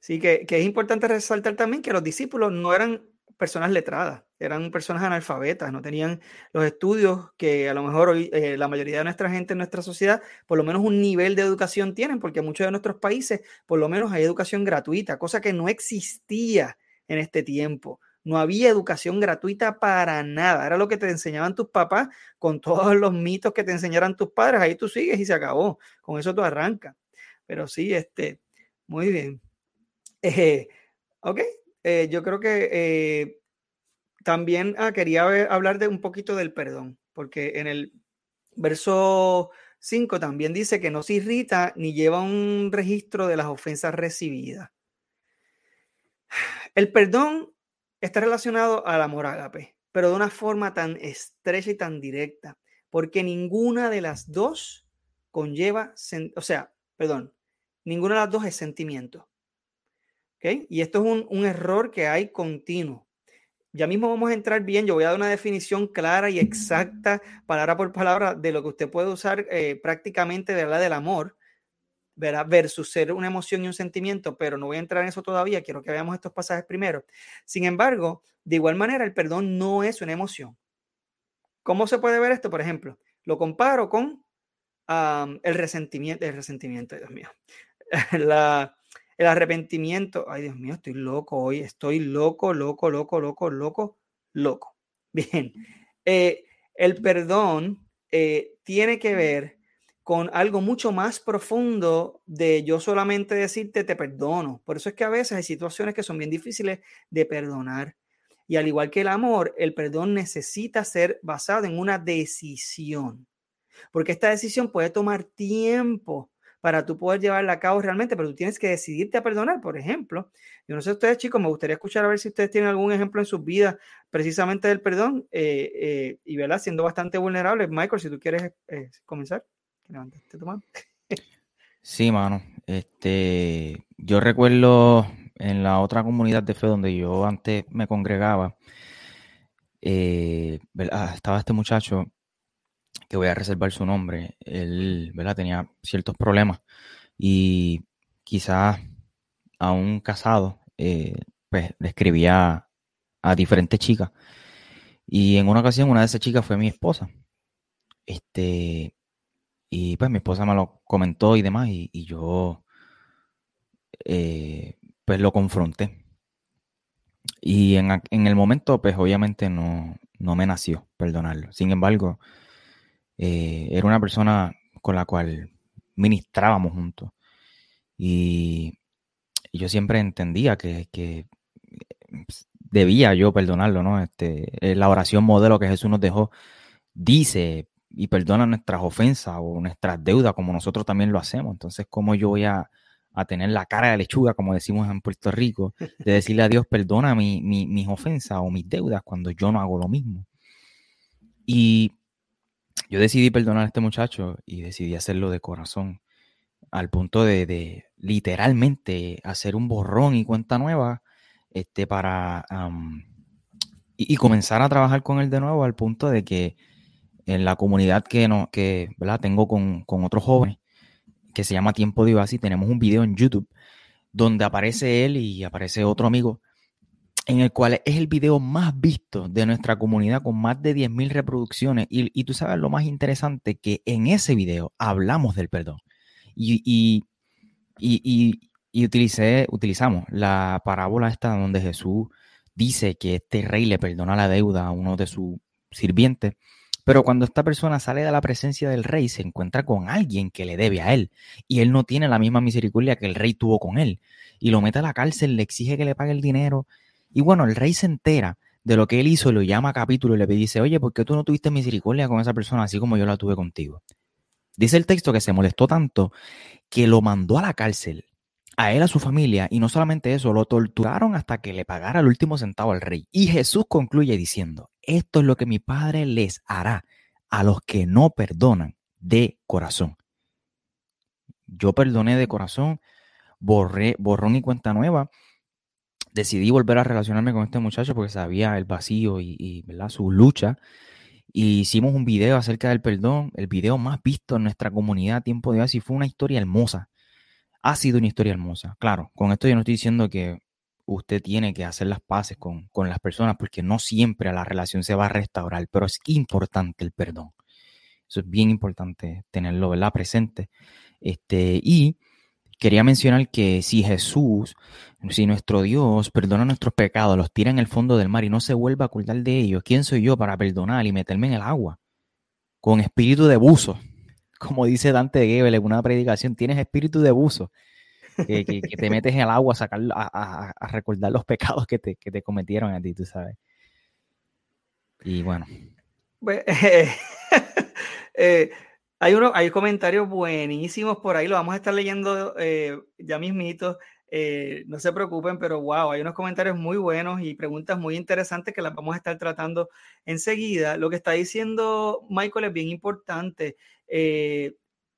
Sí, que, que es importante resaltar también que los discípulos no eran personas letradas, eran personas analfabetas, no tenían los estudios que a lo mejor hoy eh, la mayoría de nuestra gente en nuestra sociedad, por lo menos un nivel de educación tienen, porque muchos de nuestros países por lo menos hay educación gratuita, cosa que no existía en este tiempo. No había educación gratuita para nada. Era lo que te enseñaban tus papás con todos los mitos que te enseñaran tus padres. Ahí tú sigues y se acabó. Con eso tú arrancas. Pero sí, este, muy bien. Eh, ok, eh, yo creo que eh, también ah, quería hablar de un poquito del perdón, porque en el verso 5 también dice que no se irrita ni lleva un registro de las ofensas recibidas. El perdón está relacionado al amor ágape, pero de una forma tan estrecha y tan directa, porque ninguna de las dos conlleva, o sea, perdón, ninguna de las dos es sentimiento. Y esto es un, error que hay continuo. Ya mismo vamos a entrar bien, yo voy a dar una definición clara y exacta, palabra por palabra, de lo que usted puede usar eh, prácticamente hablar del amor, versus ser una emoción y un sentimiento, pero no voy a entrar en eso todavía, quiero que veamos estos pasajes primero. Sin embargo, de igual manera, el perdón no es una emoción. ¿Cómo se puede ver esto? Por ejemplo, lo comparo con el resentimiento, el resentimiento, Dios mío, la, el arrepentimiento, ay Dios mío, estoy loco hoy, estoy loco, loco, loco, loco, loco, loco. Bien, eh, el perdón eh, tiene que ver con algo mucho más profundo de yo solamente decirte te perdono. Por eso es que a veces hay situaciones que son bien difíciles de perdonar. Y al igual que el amor, el perdón necesita ser basado en una decisión. Porque esta decisión puede tomar tiempo para tú poder llevarla a cabo realmente, pero tú tienes que decidirte a perdonar, por ejemplo. Yo no sé ustedes, chicos, me gustaría escuchar a ver si ustedes tienen algún ejemplo en sus vidas precisamente del perdón eh, eh, y, ¿verdad? Siendo bastante vulnerables. Michael, si tú quieres eh, comenzar, levantaste tu mano. Sí, mano. Este, yo recuerdo en la otra comunidad de fe donde yo antes me congregaba, estaba este muchacho que voy a reservar su nombre, él ¿verdad? tenía ciertos problemas y quizás aún casado, eh, pues le escribía a diferentes chicas. Y en una ocasión una de esas chicas fue mi esposa. Este, y pues mi esposa me lo comentó y demás, y, yo eh, pues lo confronté. Y en, en, el momento, pues obviamente no, no me nació perdonarlo. Sin embargo, eh, era una persona con la cual ministrábamos juntos. Y, yo siempre entendía que, pues, debía yo perdonarlo, ¿no? Este, eh, la oración modelo que Jesús nos dejó dice y perdona nuestras ofensas o nuestras deudas como nosotros también lo hacemos. Entonces, ¿cómo yo voy a, tener la cara de lechuga, como decimos en Puerto Rico, de decirle a Dios, perdona mi, mis ofensas o mis deudas cuando yo no hago lo mismo? Y yo decidí perdonar a este muchacho y decidí hacerlo de corazón, al punto de, literalmente hacer un borrón y cuenta nueva este, para y, comenzar a trabajar con él de nuevo al punto de que en la comunidad que, no, que tengo con, con otros jóvenes, que se llama Tiempo de y tenemos un video en YouTube donde aparece él y aparece otro amigo en el cual es el video más visto de nuestra comunidad con más de 10.000 reproducciones. Y, tú sabes lo más interesante, que en ese video hablamos del perdón. Y, y, y utilicé, utilizamos la parábola esta donde Jesús dice que este rey le perdona la deuda a uno de sus sirvientes. Pero cuando esta persona sale de la presencia del rey, se encuentra con alguien que le debe a él. Y él no tiene la misma misericordia que el rey tuvo con él. Y lo mete a la cárcel, le exige que le pague el dinero y bueno, el rey se entera de lo que él hizo, lo llama a capítulo y le dice, oye, ¿por qué tú no tuviste misericordia con esa persona así como yo la tuve contigo? Dice el texto que se molestó tanto que lo mandó a la cárcel, a él, a su familia, y no solamente eso, lo torturaron hasta que le pagara el último centavo al rey. Y Jesús concluye diciendo, esto es lo que mi Padre les hará a los que no perdonan de corazón. Yo perdoné de corazón, borré, borrón y cuenta nueva, decidí volver a relacionarme con este muchacho porque sabía el vacío y, su lucha. Y hicimos un video acerca del perdón, el video más visto en nuestra comunidad a tiempo de hoy, y fue una historia hermosa. Ha sido una historia hermosa. Claro, con esto yo no estoy diciendo que usted tiene que hacer las paces con, con las personas porque no siempre la relación se va a restaurar, pero es importante el perdón. Eso es bien importante tenerlo ¿verdad? presente. Este, y quería mencionar que si Jesús, si nuestro Dios perdona nuestros pecados, los tira en el fondo del mar y no se vuelve a acordar de ellos, ¿quién soy yo para perdonar y meterme en el agua? Con espíritu de buzo. Como dice Dante Gebel en una predicación, tienes espíritu de buzo. Que, te metes en el agua a, sacar, a, recordar los pecados que te, que te, cometieron a ti, tú sabes. Y bueno. Pues, eh, hay, hay comentarios buenísimos por ahí, lo vamos a estar leyendo eh, ya mismito. Eh, no se preocupen, pero wow, hay unos comentarios muy buenos y preguntas muy interesantes que las vamos a estar tratando enseguida. Lo que está diciendo Michael es bien importante. Eh,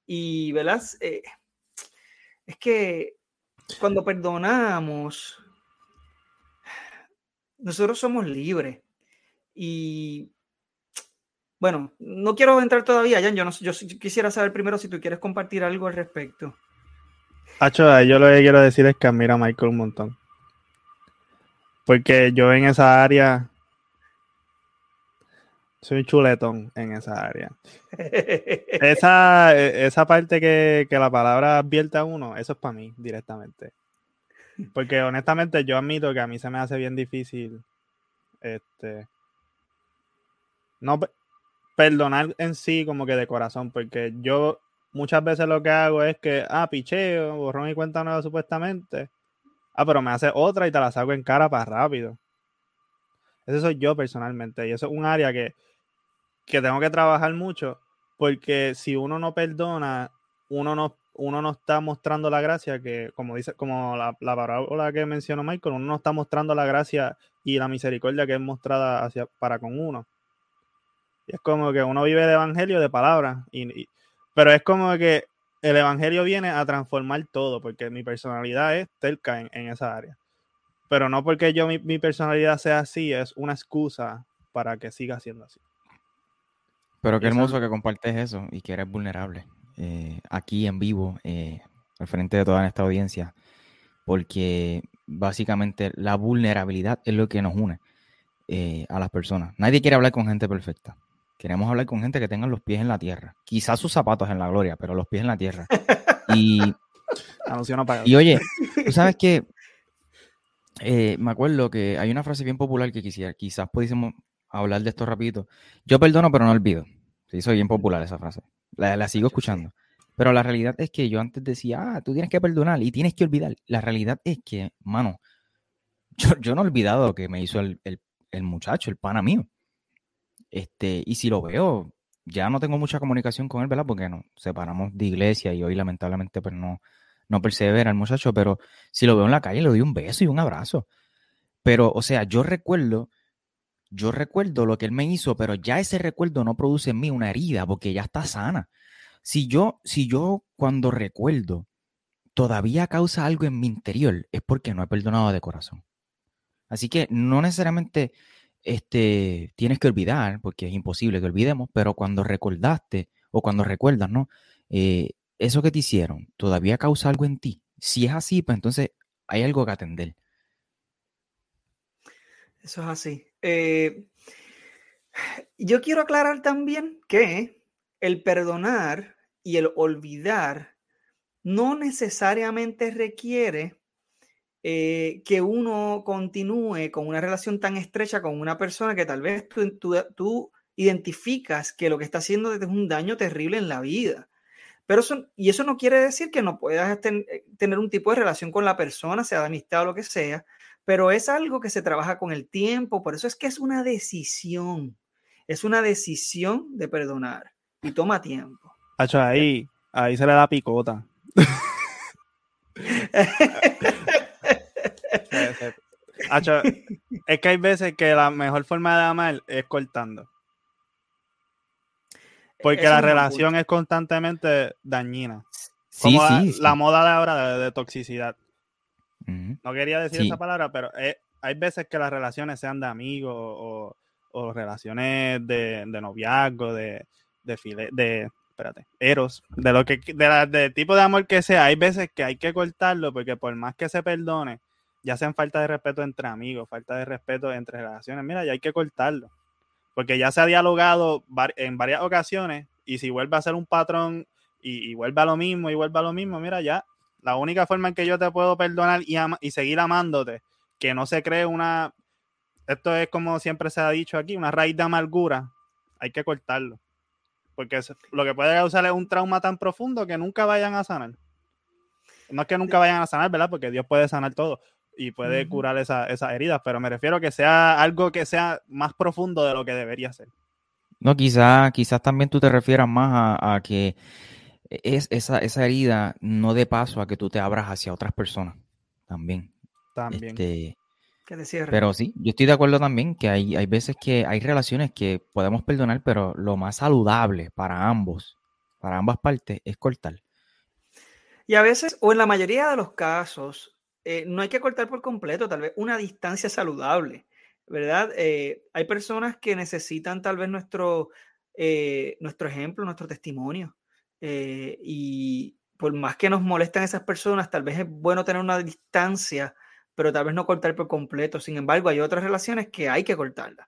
y, ¿verdad? es que cuando perdonamos, nosotros somos libres. Y bueno, no quiero entrar todavía, Jan. Yo, no, yo quisiera saber primero si tú quieres compartir algo al respecto. Hacho, yo lo que quiero decir es que admiro a Michael un montón. Porque yo en esa área soy un chuletón en esa área. esa, esa parte que, que la palabra advierte a uno, eso es para mí directamente. Porque honestamente yo admito que a mí se me hace bien difícil este no perdonar en sí como que de corazón, porque yo muchas veces lo que hago es que, ah, picheo, borrón y cuenta nueva supuestamente. Ah, pero me hace otra y te la saco en cara para rápido. Ese soy yo personalmente. Y eso es un área que, que tengo que trabajar mucho. Porque si uno no perdona, uno no, uno no está mostrando la gracia que, como dice, como la, la parábola que mencionó Michael, uno no está mostrando la gracia y la misericordia que es mostrada hacia, para con uno. Y es como que uno vive de evangelio de palabras, y, pero es como que el evangelio viene a transformar todo, porque mi personalidad es terca en, esa área. Pero no porque yo mi, mi personalidad sea así, es una excusa para que siga siendo así. Pero qué hermoso que compartes eso y que eres vulnerable eh, aquí en vivo, eh, al frente de toda esta audiencia, porque básicamente la vulnerabilidad es lo que nos une eh, a las personas. Nadie quiere hablar con gente perfecta. Queremos hablar con gente que tenga los pies en la tierra. Quizás sus zapatos en la gloria, pero los pies en la tierra. Y, y oye, tú sabes que me acuerdo que hay una frase bien popular que quisiera, quizás pudiésemos hablar de esto rapidito. Yo perdono, pero no olvido. Sí, soy bien popular esa frase. La, sigo escuchando. Pero la realidad es que yo antes decía, ah, tú tienes que perdonar y tienes que olvidar. La realidad es que, mano, yo, no he olvidado que me hizo el, muchacho, el pana mío. Este, y si lo veo, ya no tengo mucha comunicación con él, ¿verdad? Porque nos separamos de iglesia y hoy lamentablemente pues no, no persevera el muchacho, pero si lo veo en la calle le doy un beso y un abrazo. Pero, o sea, yo recuerdo yo recuerdo lo que él me hizo, pero ya ese recuerdo no produce en mí una herida porque ya está sana. Si yo, si yo cuando recuerdo todavía causa algo en mi interior, es porque no he perdonado de corazón. Así que no necesariamente este, tienes que olvidar, porque es imposible que olvidemos, pero cuando recordaste o cuando recuerdas, ¿no? Eh, eso que te hicieron todavía causa algo en ti. Si es así, pues entonces hay algo que atender. Eso es así. Eh, yo quiero aclarar también que el perdonar y el olvidar no necesariamente requiere eh, que uno continúe con una relación tan estrecha con una persona que tal vez tú, identificas que lo que está haciendo es un daño terrible en la vida. Pero eso, y eso no quiere decir que no puedas eh, tener un tipo de relación con la persona, sea de amistad o lo que sea, pero es algo que se trabaja con el tiempo, por eso es que es una decisión, es una decisión de perdonar y toma tiempo. ahí, ahí se le da picota. es que hay veces que la mejor forma de amar es cortando. Porque la relación es constantemente dañina. Como la, moda de ahora de toxicidad. No quería decir esa palabra, pero hay veces que las relaciones sean de amigos o, relaciones de, noviazgo, de, de, de espérate, eros, de lo que, de, de tipo de amor que sea, hay veces que hay que cortarlo porque por más que se perdone, ya sean falta de respeto entre amigos, falta de respeto entre relaciones, mira, ya hay que cortarlo. Porque ya se ha dialogado en varias ocasiones y si vuelve a ser un patrón y, y vuelve a lo mismo y vuelve a lo mismo, mira, ya la única forma en que yo te puedo perdonar y, y seguir amándote, que no se cree una, esto es como siempre se ha dicho aquí, una raíz de amargura, hay que cortarlo. Porque lo que puede causar es un trauma tan profundo que nunca vayan a sanar. No es que nunca vayan a sanar, ¿verdad? Porque Dios puede sanar todo y puede curar esas heridas, pero me refiero a que sea algo que sea más profundo de lo que debería ser. No, quizás quizás también tú te refieras más a que es esa, esa herida no de paso a que tú te abras hacia otras personas también. También. Este, pero sí, yo estoy de acuerdo también que hay, hay veces que hay relaciones que podemos perdonar, pero lo más saludable para ambos, para ambas partes, es cortar. Y a veces, o en la mayoría de los casos, eh, no hay que cortar por completo, tal vez una distancia saludable, ¿verdad? Eh, hay personas que necesitan tal vez nuestro, eh, nuestro ejemplo, nuestro testimonio. Y por más que nos molesten esas personas, tal vez es bueno tener una distancia, pero tal vez no cortar por completo. Sin embargo, hay otras relaciones que hay que cortarlas.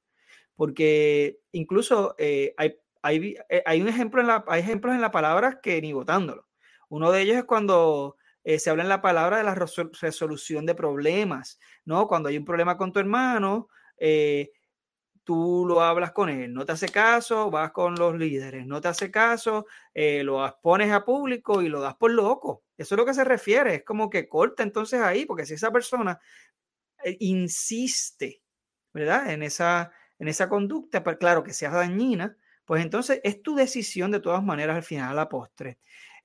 Porque incluso hay, hay, hay, un ejemplo en la, hay ejemplos en la palabra que ni votándolo. Uno de ellos es cuando se habla en la palabra de la resolución de problemas, ¿no? Cuando hay un problema con tu hermano, tú lo hablas con él, no te hace caso, vas con los líderes, no te hace caso, eh, lo pones a público y lo das por loco. Eso es lo que se refiere, es como que corta entonces ahí, porque si esa persona eh, insiste, ¿verdad? En esa, en esa conducta, pues claro que sea dañina, pues entonces es tu decisión de todas maneras al final a la postre.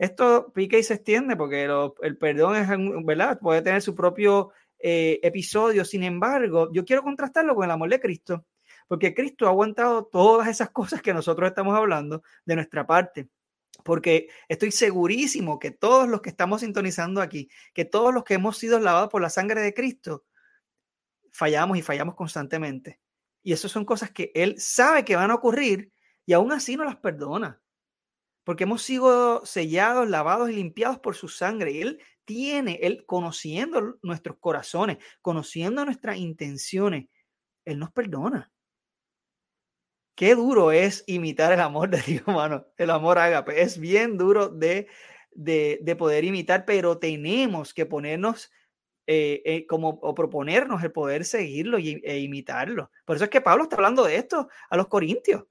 Esto pica y se extiende porque el perdón es, ¿verdad? Puede tener su propio eh, episodio. Sin embargo, yo quiero contrastarlo con el amor de Cristo, porque Cristo ha aguantado todas esas cosas que nosotros estamos hablando de nuestra parte. Porque estoy segurísimo que todos los que estamos sintonizando aquí, que todos los que hemos sido lavados por la sangre de Cristo, fallamos y fallamos constantemente. Y eso son cosas que Él sabe que van a ocurrir y aún así no las perdona. Porque hemos sido sellados, lavados y limpiados por su sangre. Y Él tiene, Él conociendo nuestros corazones, conociendo nuestras intenciones, Él nos perdona. Qué duro es imitar el amor de Dios, hermano. El amor ágape. Es bien duro de, de, poder imitar, pero tenemos que ponernos eh, eh, como o proponernos el poder seguirlo y, e imitarlo. Por eso es que Pablo está hablando de esto a los corintios,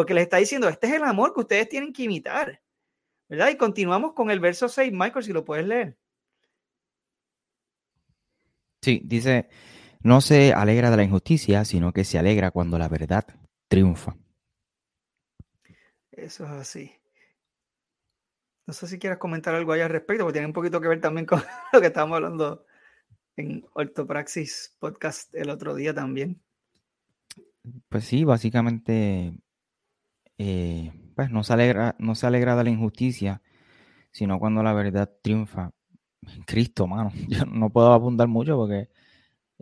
porque les está diciendo, este es el amor que ustedes tienen que imitar. ¿Verdad? Y continuamos con el verso 6, Michael, si lo puedes leer. Sí, dice, no se alegra de la injusticia, sino que se alegra cuando la verdad triunfa. Eso es así. No sé si quieres comentar algo ahí al respecto, porque tiene un poquito que ver también con lo que estábamos hablando en Ortopraxis Podcast el otro día también. Pues sí, básicamente, eh, pues no se, alegra, no se alegra de la injusticia, sino cuando la verdad triunfa. Cristo, mano. Yo no puedo apuntar mucho porque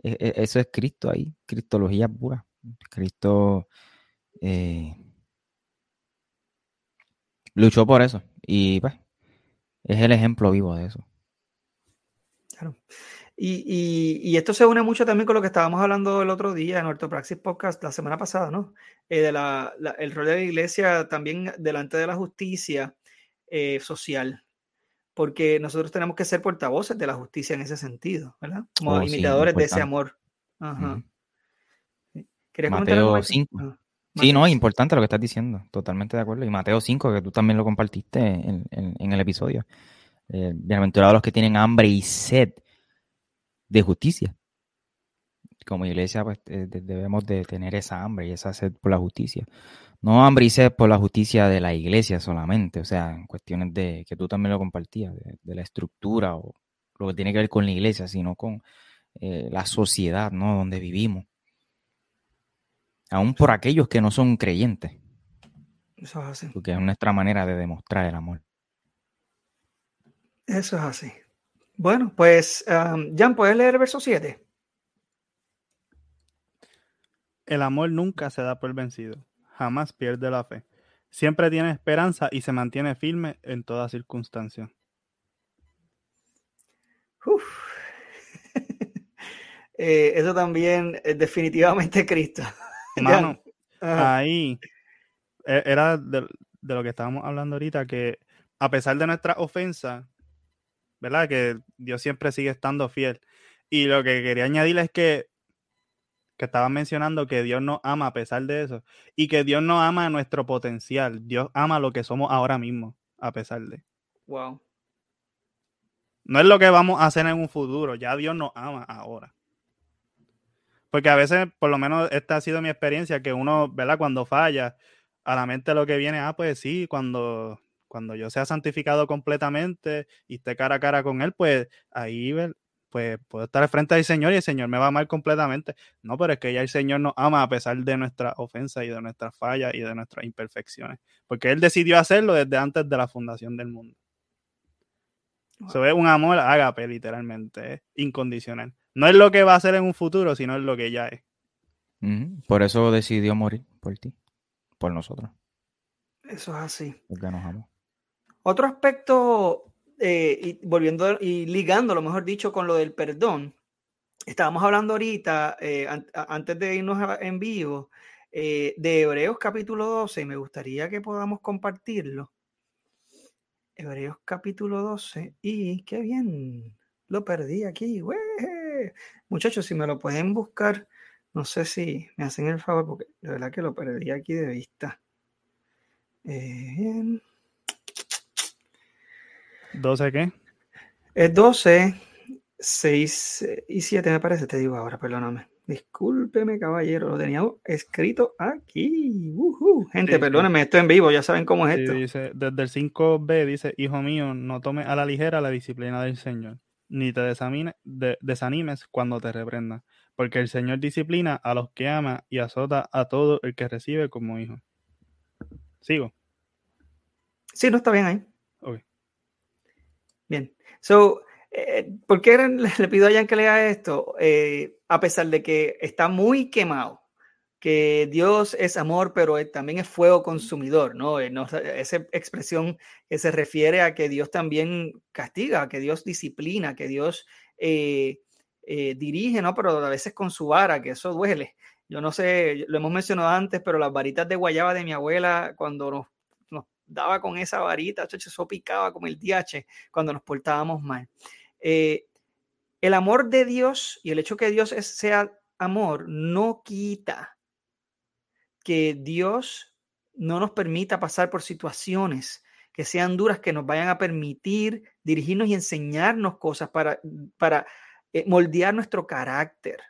e, e, eso es Cristo ahí, cristología pura. Cristo eh, luchó por eso y pues es el ejemplo vivo de eso. Claro. Y, esto se une mucho también con lo que estábamos hablando el otro día en Ortopraxis Podcast, la semana pasada, ¿no? Eh, de la, el rol de la iglesia también delante de la justicia eh, social, porque nosotros tenemos que ser portavoces de la justicia en ese sentido, ¿verdad? Como oh, imitadores de ese amor. Ajá. Mateo 5. sí, no, es importante lo que estás diciendo, totalmente de acuerdo. Y Mateo 5, que tú también lo compartiste en, el episodio. Eh, bienaventurados los que tienen hambre y sed de justicia. Como iglesia, pues eh, debemos de tener esa hambre y esa sed por la justicia. No hambre y sed por la justicia de la iglesia solamente, o sea, en cuestiones de que tú también lo compartías, de, la estructura o lo que tiene que ver con la iglesia, sino con eh, la sociedad, ¿no? Donde vivimos. Aún por aquellos que no son creyentes. Eso es así. Porque es nuestra manera de demostrar el amor. Eso es así. Bueno, pues, Jan, ¿puedes leer el verso 7? El amor nunca se da por vencido, jamás pierde la fe. Siempre tiene esperanza y se mantiene firme en toda circunstancia. Eh, eso también es definitivamente Cristo. Mano, ahí e, era de, de, lo que estábamos hablando ahorita, que a pesar de nuestra ofensa, ¿verdad? Que Dios siempre sigue estando fiel. Y lo que quería añadir es que, que estaban mencionando que Dios nos ama a pesar de eso. Y que Dios no ama nuestro potencial. Dios ama lo que somos ahora mismo, a pesar de. Wow. No es lo que vamos a hacer en un futuro. Ya Dios nos ama ahora. Porque a veces, por lo menos, esta ha sido mi experiencia, que uno, ¿verdad? Cuando falla, a la mente lo que viene, ah, pues sí, cuando cuando yo sea santificado completamente y esté cara a cara con Él, pues ahí pues puedo estar al frente del Señor y el Señor me va a amar completamente. No, pero es que ya el Señor nos ama a pesar de nuestra ofensa y de nuestras fallas y de nuestras imperfecciones, porque Él decidió hacerlo desde antes de la fundación del mundo. Eso es un amor ágape, literalmente, incondicional. No es lo que va a ser en un futuro, sino es lo que ya es. Por eso decidió morir por ti, por nosotros. Eso es así. Porque nos amó. Otro aspecto, eh, y volviendo y ligando, lo mejor dicho, con lo del perdón, estábamos hablando ahorita, eh, antes de irnos en vivo, eh, de Hebreos capítulo 12, y me gustaría que podamos compartirlo. Hebreos capítulo 12, y qué bien, lo perdí aquí. Muchachos, si me lo pueden buscar, no sé si me hacen el favor, porque de verdad que lo perdí aquí de vista. Eh, ¿12 qué? Es 12, 6 y 7 me parece, te digo ahora, perdóname. Discúlpeme, caballero, lo tenía escrito aquí. Gente, perdónenme, esto en vivo, ya saben cómo es esto. Dice, desde el 5b dice, hijo mío, no tome a la ligera la disciplina del Señor, ni te desanimes cuando te reprenda, porque el Señor disciplina a los que ama y azota a todo el que recibe como hijo. ¿Sigo? Sí, no está bien ahí. Bien. So, eh, ¿Por qué le, pido a Jan que lea esto? Eh, a pesar de que está muy quemado, que Dios es amor, pero también es fuego consumidor, ¿no? Eh, esa expresión que se refiere a que Dios también castiga, que Dios disciplina, que Dios dirige, ¿no? Pero a veces con su vara, que eso duele. Yo no sé, lo hemos mencionado antes, pero las varitas de guayaba de mi abuela, cuando nos daba con esa varita, eso picaba como el DH cuando nos portábamos mal. Eh, el amor de Dios y el hecho que Dios sea amor no quita que Dios no nos permita pasar por situaciones que sean duras, que nos vayan a permitir dirigirnos y enseñarnos cosas para, para eh, moldear nuestro carácter.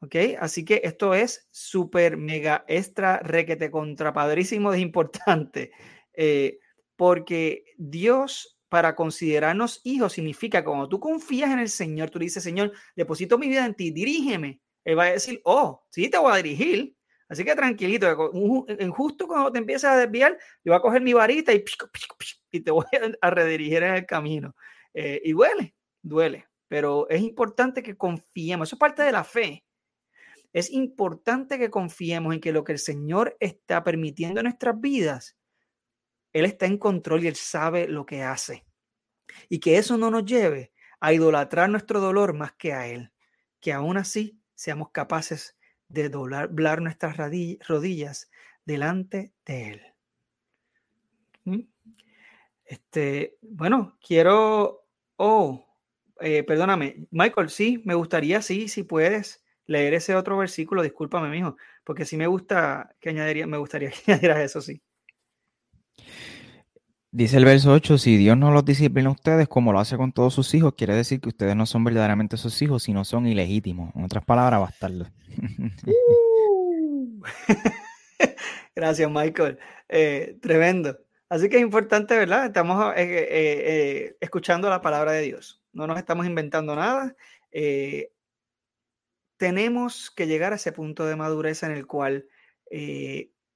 ¿Ok? Así que esto es súper, mega, extra, requete, contrapadrísimo de importante. Eh, porque Dios para considerarnos hijos significa cuando tú confías en el Señor, tú dices, Señor, deposito mi vida en ti, dirígeme. Él va a decir, oh, sí, te voy a dirigir. Así que tranquilito, justo cuando te empiezas a desviar, yo voy a coger mi varita y, y te voy a redirigir en el camino. Eh, y duele, duele, pero es importante que confiemos. Eso es parte de la fe. Es importante que confiemos en que lo que el Señor está permitiendo en nuestras vidas él está en control y Él sabe lo que hace. Y que eso no nos lleve a idolatrar nuestro dolor más que a Él. Que aún así seamos capaces de doblar nuestras rodillas delante de Él. ¿Mm? Este, bueno, quiero, oh, eh, perdóname, Michael, sí, me gustaría, sí, si puedes leer ese otro versículo, discúlpame, mijo, porque sí me gusta que añadiría, me gustaría que añadieras eso, sí. Dice el verso 8, si Dios no los disciplina a ustedes como lo hace con todos sus hijos, quiere decir que ustedes no son verdaderamente sus hijos, sino son ilegítimos. En otras palabras, bastardos. Uh. Gracias, Michael. Eh, tremendo. Así que es importante, ¿verdad? Estamos eh, eh, escuchando la palabra de Dios. No nos estamos inventando nada. Tenemos que llegar a ese punto de madurez en el cual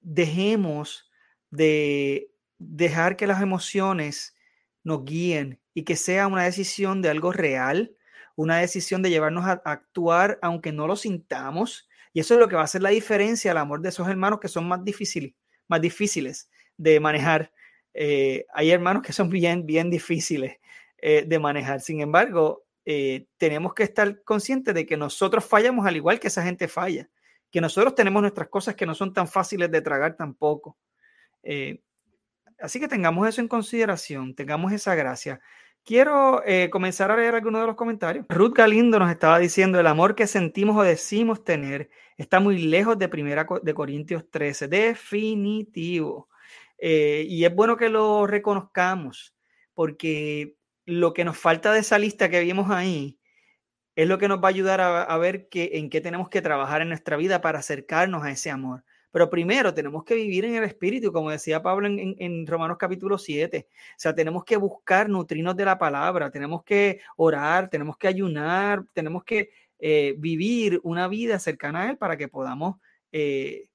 dejemos de dejar que las emociones nos guíen y que sea una decisión de algo real, una decisión de llevarnos a actuar aunque no lo sintamos. Y eso es lo que va a hacer la diferencia al amor de esos hermanos que son más difíciles, más difíciles de manejar. Eh, hay hermanos que son bien, bien difíciles eh, de manejar. Sin embargo, eh, tenemos que estar conscientes de que nosotros fallamos al igual que esa gente falla, que nosotros tenemos nuestras cosas que no son tan fáciles de tragar tampoco. Así que tengamos eso en consideración, tengamos esa gracia. Quiero eh, comenzar a leer algunos de los comentarios. Ruth Galindo nos estaba diciendo, el amor que sentimos o decimos tener está muy lejos de primera de Corintios 13, definitivo. Eh, y es bueno que lo reconozcamos, porque lo que nos falta de esa lista que vimos ahí es lo que nos va a ayudar a, ver en qué tenemos que trabajar en nuestra vida para acercarnos a ese amor. Pero primero tenemos que vivir en el Espíritu, como decía Pablo en, Romanos capítulo 7. O sea, tenemos que buscar nutrirnos de la palabra, tenemos que orar, tenemos que ayunar, tenemos que eh, vivir una vida cercana a Él para que podamos eh,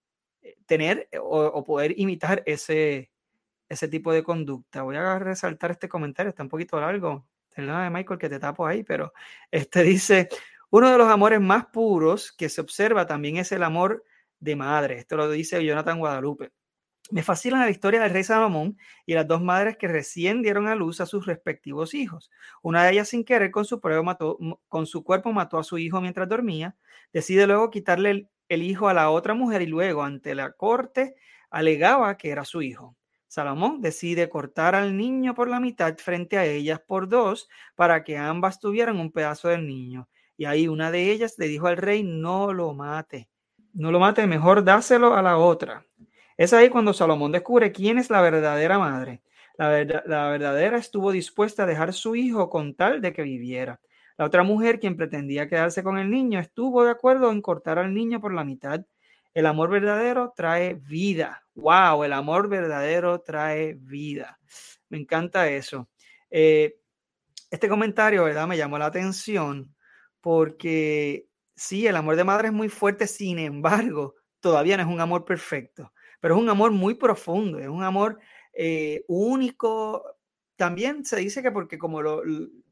tener o, poder imitar ese, ese tipo de conducta. Voy a resaltar este comentario, está un poquito largo. de Michael, que te tapo ahí, pero este dice, uno de los amores más puros que se observa también es el amor de madre. Esto lo dice Jonathan Guadalupe. Me fascina la historia del rey Salomón y las dos madres que recién dieron a luz a sus respectivos hijos. Una de ellas sin querer con su, mató, con su cuerpo mató a su hijo mientras dormía. Decide luego quitarle el hijo a la otra mujer y luego ante la corte alegaba que era su hijo. Salomón decide cortar al niño por la mitad frente a ellas por dos para que ambas tuvieran un pedazo del niño. Y ahí una de ellas le dijo al rey, no lo mate no lo mate, mejor dáselo a la otra. Es ahí cuando Salomón descubre quién es la verdadera madre. La, la verdadera estuvo dispuesta a dejar su hijo con tal de que viviera. La otra mujer, quien pretendía quedarse con el niño, estuvo de acuerdo en cortar al niño por la mitad. El amor verdadero trae vida. ¡Wow! El amor verdadero trae vida. Me encanta eso. Eh, este comentario, ¿verdad? Me llamó la atención porque sí, el amor de madre es muy fuerte, sin embargo, todavía no es un amor perfecto, pero es un amor muy profundo, es un amor eh, único. También se dice que porque como lo,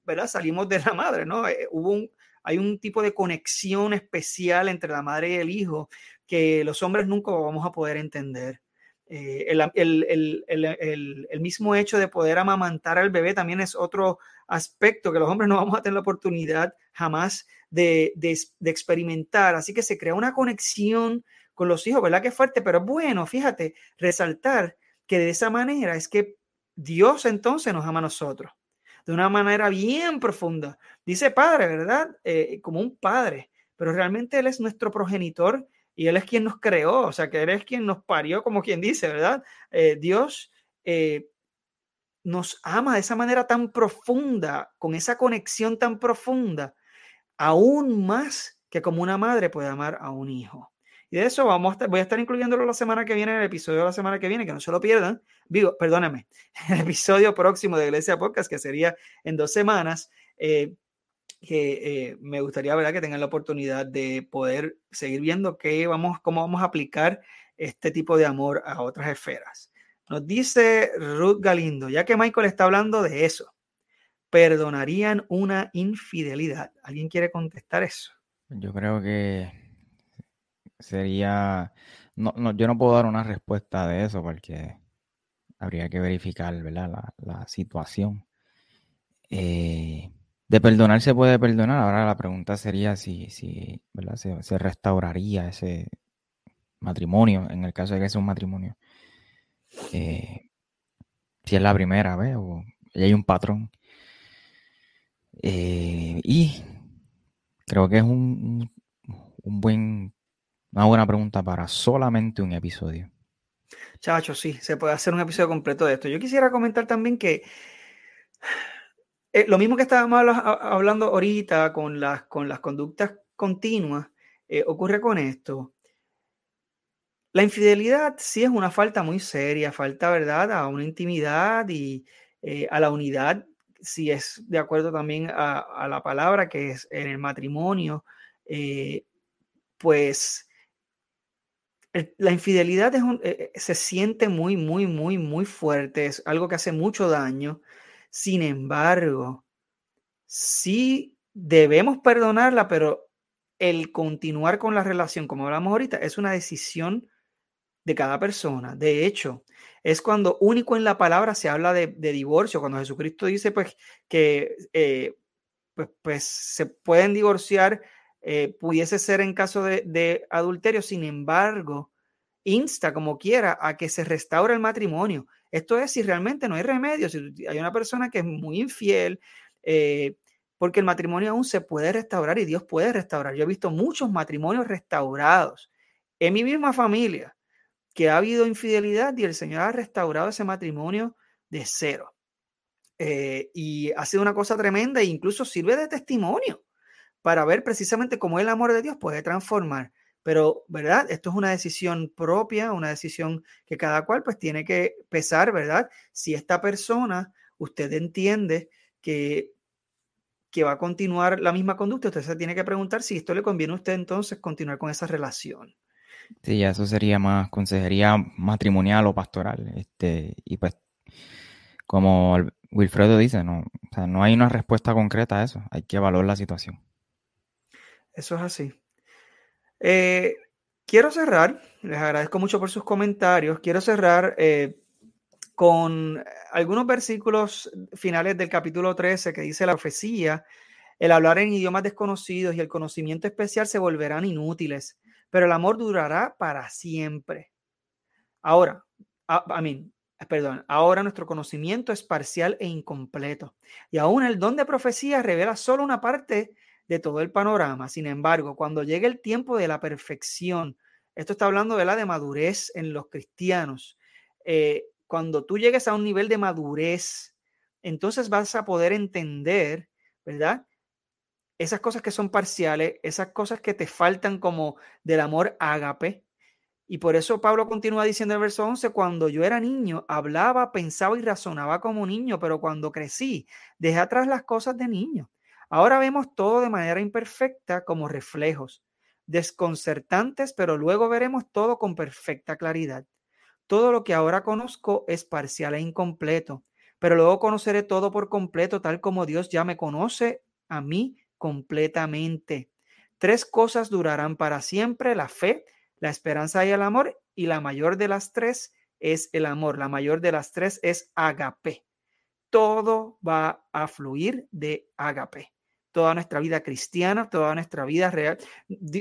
¿verdad? Salimos de la madre, ¿no? Eh, hubo un, hay un tipo de conexión especial entre la madre y el hijo que los hombres nunca vamos a poder entender. Eh, el, mismo hecho de poder amamantar al bebé también es otro aspecto que los hombres no vamos a tener la oportunidad jamás de, de experimentar. Así que se crea una conexión con los hijos, ¿verdad? Que fuerte, pero bueno, fíjate, resaltar que de esa manera es que Dios entonces nos ama a nosotros de una manera bien profunda. Dice padre, ¿verdad? Eh, como un padre, pero realmente Él es nuestro progenitor y Él es quien nos creó, o sea, que Él es quien nos parió, como quien dice, ¿verdad? Eh, Dios eh, nos ama de esa manera tan profunda, con esa conexión tan profunda, aún más que como una madre puede amar a un hijo. Y de eso vamos voy a estar incluyéndolo la semana que viene, en el episodio de la semana que viene, que no se lo pierdan. Digo, perdóname, el episodio próximo de Iglesia Podcast, que sería en dos semanas, eh, que eh, me gustaría ¿verdad? que tengan la oportunidad de poder seguir viendo qué vamos, cómo vamos a aplicar este tipo de amor a otras esferas. Nos dice Ruth Galindo, ya que Michael está hablando de eso, ¿perdonarían una infidelidad? ¿Alguien quiere contestar eso? Yo creo que sería, no, no, yo no puedo dar una respuesta de eso porque habría que verificar, ¿verdad? La, la situación. Eh, de perdonar se puede perdonar. Ahora la pregunta sería si, si. Se, restauraría ese matrimonio, en el caso de que sea un matrimonio. Eh, si es la primera vez o hay un patrón. Eh, y creo que es un, un buen una buena pregunta para solamente un episodio. Chacho, sí, se puede hacer un episodio completo de esto. Yo quisiera comentar también que eh, lo mismo que estábamos hablando ahorita con las, con las conductas continuas, eh, ocurre con esto. La infidelidad sí es una falta muy seria, falta, ¿verdad?, a una intimidad y eh, a la unidad, si es de acuerdo también a, la palabra que es en el matrimonio, pues la infidelidad se siente muy, muy, muy, muy fuerte, es algo que hace mucho daño. Sin embargo, sí debemos perdonarla, pero el continuar con la relación, como hablamos ahorita, es una decisión de cada persona. De hecho, es cuando único en la palabra se habla de, divorcio, cuando Jesucristo dice pues que eh, pues, pues, se pueden divorciar eh, pudiese ser en caso de, adulterio, sin embargo, insta como quiera a que se restaure el matrimonio. Esto es si realmente no hay remedio, si hay una persona que es muy infiel, eh, porque el matrimonio aún se puede restaurar y Dios puede restaurar. Yo he visto muchos matrimonios restaurados en mi misma familia, que ha habido infidelidad y el Señor ha restaurado ese matrimonio de cero. Eh, y ha sido una cosa tremenda e incluso sirve de testimonio para ver precisamente cómo el amor de Dios puede transformar. Pero, ¿verdad? Esto es una decisión propia, una decisión que cada cual pues tiene que pesar, ¿verdad? Si esta persona, usted entiende que, que va a continuar la misma conducta, usted se tiene que preguntar si esto le conviene a usted entonces continuar con esa relación. Sí, eso sería más consejería matrimonial o pastoral. Este, y pues, como Wilfredo dice, no, o sea, no hay una respuesta concreta a eso. Hay que evaluar la situación. Eso es así. Eh, quiero cerrar, les agradezco mucho por sus comentarios. Quiero cerrar eh, con algunos versículos finales del capítulo 13 que dice la profecía, el hablar en idiomas desconocidos y el conocimiento especial se volverán inútiles, pero el amor durará para siempre. Ahora, a, mí, perdón, ahora nuestro conocimiento es parcial e incompleto, y aún el don de profecía revela solo una parte de todo el panorama. Sin embargo, cuando llegue el tiempo de la perfección, esto está hablando de la de madurez en los cristianos, eh, cuando tú llegues a un nivel de madurez, entonces vas a poder entender, ¿verdad? esas cosas que son parciales, esas cosas que te faltan como del amor ágape. Y por eso Pablo continúa diciendo en el verso 11, cuando yo era niño, hablaba, pensaba y razonaba como niño, pero cuando crecí, dejé atrás las cosas de niño. Ahora vemos todo de manera imperfecta como reflejos, desconcertantes, pero luego veremos todo con perfecta claridad. Todo lo que ahora conozco es parcial e incompleto, pero luego conoceré todo por completo, tal como Dios ya me conoce a mí completamente. Tres cosas durarán para siempre, la fe, la esperanza y el amor, y la mayor de las tres es el amor. La mayor de las tres es agape. Todo va a fluir de agape. Toda nuestra vida cristiana, toda nuestra vida real.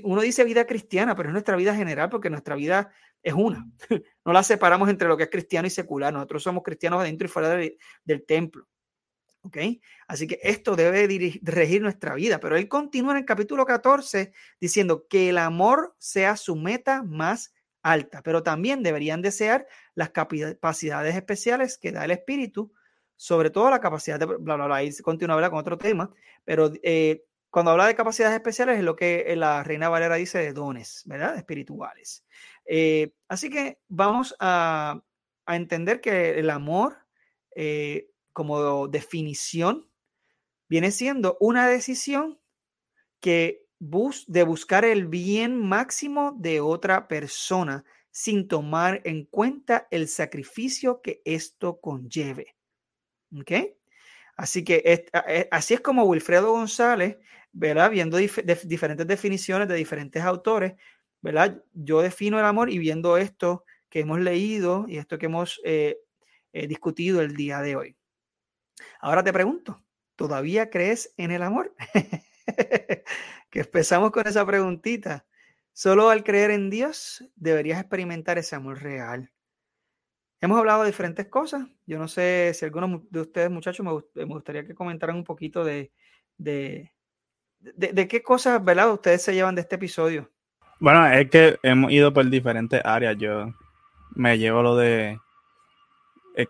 Uno dice vida cristiana, pero es nuestra vida general porque nuestra vida es una. No la separamos entre lo que es cristiano y secular. Nosotros somos cristianos adentro y fuera del templo. ¿Ok? Así que esto debe regir nuestra vida. Pero él continúa en el capítulo 14 diciendo que el amor sea su meta más alta, pero también deberían desear las capacidades especiales que da el Espíritu, sobre todo la capacidad de, bla, bla, bla, y continúa a con otro tema, pero eh, cuando habla de capacidades especiales es lo que la Reina Valera dice de dones, ¿verdad? Espirituales. Eh, así que vamos a, entender que el amor eh, como definición, viene siendo una decisión que bus de buscar el bien máximo de otra persona sin tomar en cuenta el sacrificio que esto conlleve. ¿Ok? Así que eh, así es como Wilfredo González, ¿verdad? Viendo diferentes definiciones de diferentes autores, ¿verdad? Yo defino el amor y viendo esto que hemos leído y esto que hemos eh, eh, discutido el día de hoy. Ahora te pregunto, ¿todavía crees en el amor? que empezamos con esa preguntita. Solo al creer en Dios deberías experimentar ese amor real. Hemos hablado de diferentes cosas. Yo no sé si algunos de ustedes, muchachos, me, gustaría que comentaran un poquito de, de, de, qué cosas, ¿verdad? Ustedes se llevan de este episodio. Bueno, es que hemos ido por diferentes áreas. Yo me llevo lo de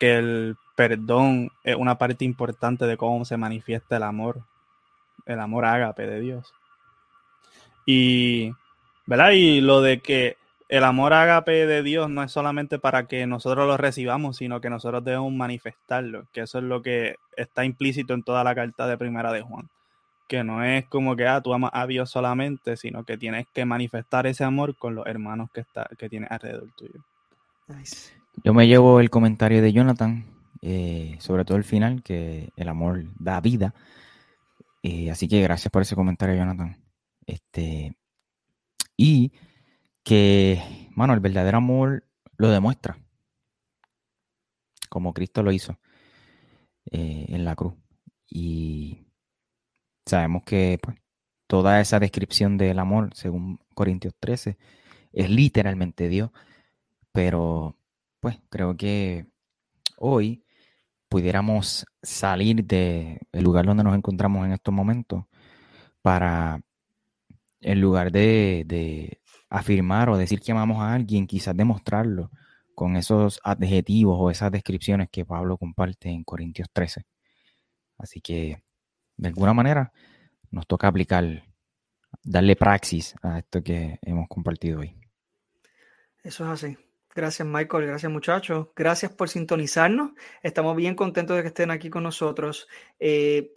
que el perdón es una parte importante de cómo se manifiesta el amor, el amor ágape de Dios. Y, ¿verdad? Y lo de que el amor ágape de Dios no es solamente para que nosotros lo recibamos, sino que nosotros debemos manifestarlo, que eso es lo que está implícito en toda la carta de primera de Juan, que no es como que ah, tú amas a Dios solamente, sino que tienes que manifestar ese amor con los hermanos que, está, que tienes alrededor tuyo. Yo me llevo el comentario de Jonathan, eh, sobre todo el final, que el amor da vida. Eh, así que gracias por ese comentario, Jonathan. Este, y que, mano, el verdadero amor lo demuestra, como Cristo lo hizo eh, en la cruz. Y sabemos que pues, toda esa descripción del amor, según Corintios 13, es literalmente Dios. Pero, pues, creo que hoy pudiéramos salir del lugar donde nos encontramos en estos momentos para, en lugar de, afirmar o decir que amamos a alguien, quizás demostrarlo con esos adjetivos o esas descripciones que Pablo comparte en Corintios 13. Así que, de alguna manera, nos toca aplicar, darle praxis a esto que hemos compartido hoy. Eso es así. Gracias, Michael. Gracias, muchachos. Gracias por sintonizarnos. Estamos bien contentos de que estén aquí con nosotros. Eh,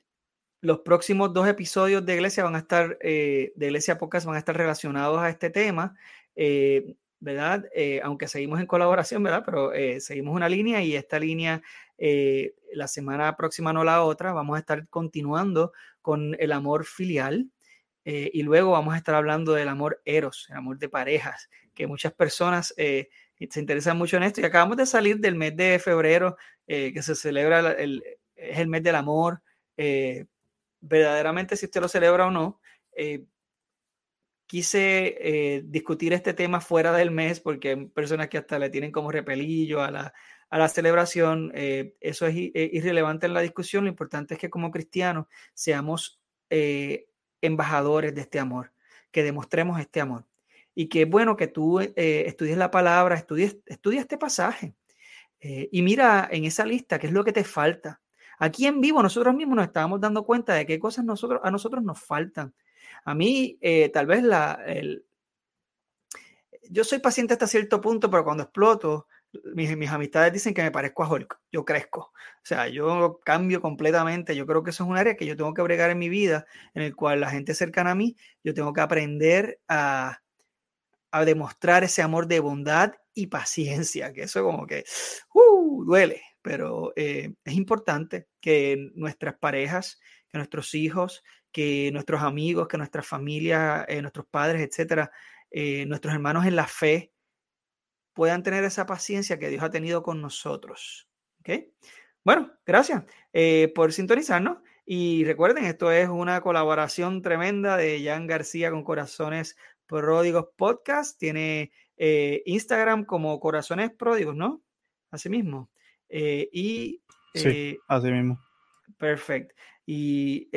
los próximos dos episodios de Iglesia van a estar, eh, de Iglesia Pocas van a estar relacionados a este tema, eh, ¿verdad? aunque seguimos en colaboración, ¿verdad? Pero seguimos una línea y esta línea, la semana próxima no la otra, vamos a estar continuando con el amor filial. y luego vamos a estar hablando del amor eros, el amor de parejas, que muchas personas se interesan mucho en esto. Y acabamos de salir del mes de febrero, eh, que se celebra, el, es el mes del amor. Eh, verdaderamente, si usted lo celebra o no, eh, quise discutir este tema fuera del mes porque hay personas que hasta le tienen como repelillo a la, a la celebración. eso es irrelevante en la discusión. Lo importante es que como cristianos seamos embajadores de este amor, que demostremos este amor y qué bueno que tú eh, estudies la palabra, estudies, estudia este pasaje eh, y mira en esa lista qué es lo que te falta. Aquí en vivo nosotros mismos nos estábamos dando cuenta de qué cosas a nosotros nos faltan. A mí, eh, tal vez la, el, yo soy paciente hasta cierto punto, pero cuando exploto, mis, mis, amistades dicen que me parezco a Hulk, yo crezco. O sea, yo cambio completamente. Yo creo que eso es un área que yo tengo que bregar en mi vida, en el cual la gente cercana a mí, yo tengo que aprender a, a demostrar ese amor de bondad y paciencia, que eso como que uh, duele, pero eh, es importante que nuestras parejas, que nuestros hijos, que nuestros amigos, que nuestra familia, eh, nuestros padres, etcétera, eh, nuestros hermanos en la fe, puedan tener esa paciencia que Dios ha tenido con nosotros. Bueno, gracias por sintonizarnos. Y recuerden, esto es una colaboración tremenda de Jan García con Corazones Pródigos Podcast. Tiene Instagram como Corazones Pródigos, ¿no? Así mismo. Eh, y. sí, eh, así mismo. Perfecto. Y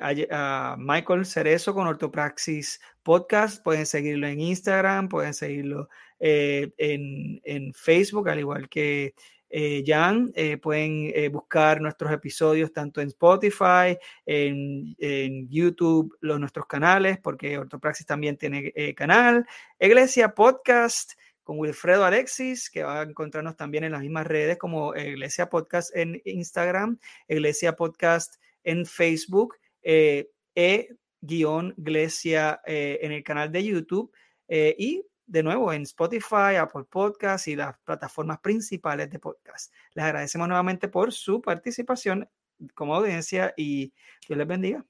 a, Michael Cerezo con Ortopraxis Podcast. Pueden seguirlo en Instagram, pueden seguirlo en, en Facebook, al igual que eh, Jan, eh, pueden eh, buscar nuestros episodios tanto en Spotify, en, YouTube, los, nuestros canales, porque Ortopraxis también tiene canal. Iglesia Podcast con Wilfredo Alexis, que va a encontrarnos también en las mismas redes como Iglesia Podcast en Instagram, Iglesia Podcast en Facebook, e-iglesia en el canal de YouTube. y de nuevo en Spotify, Apple Podcasts y las plataformas principales de podcast. Les agradecemos nuevamente por su participación como audiencia y Dios les bendiga.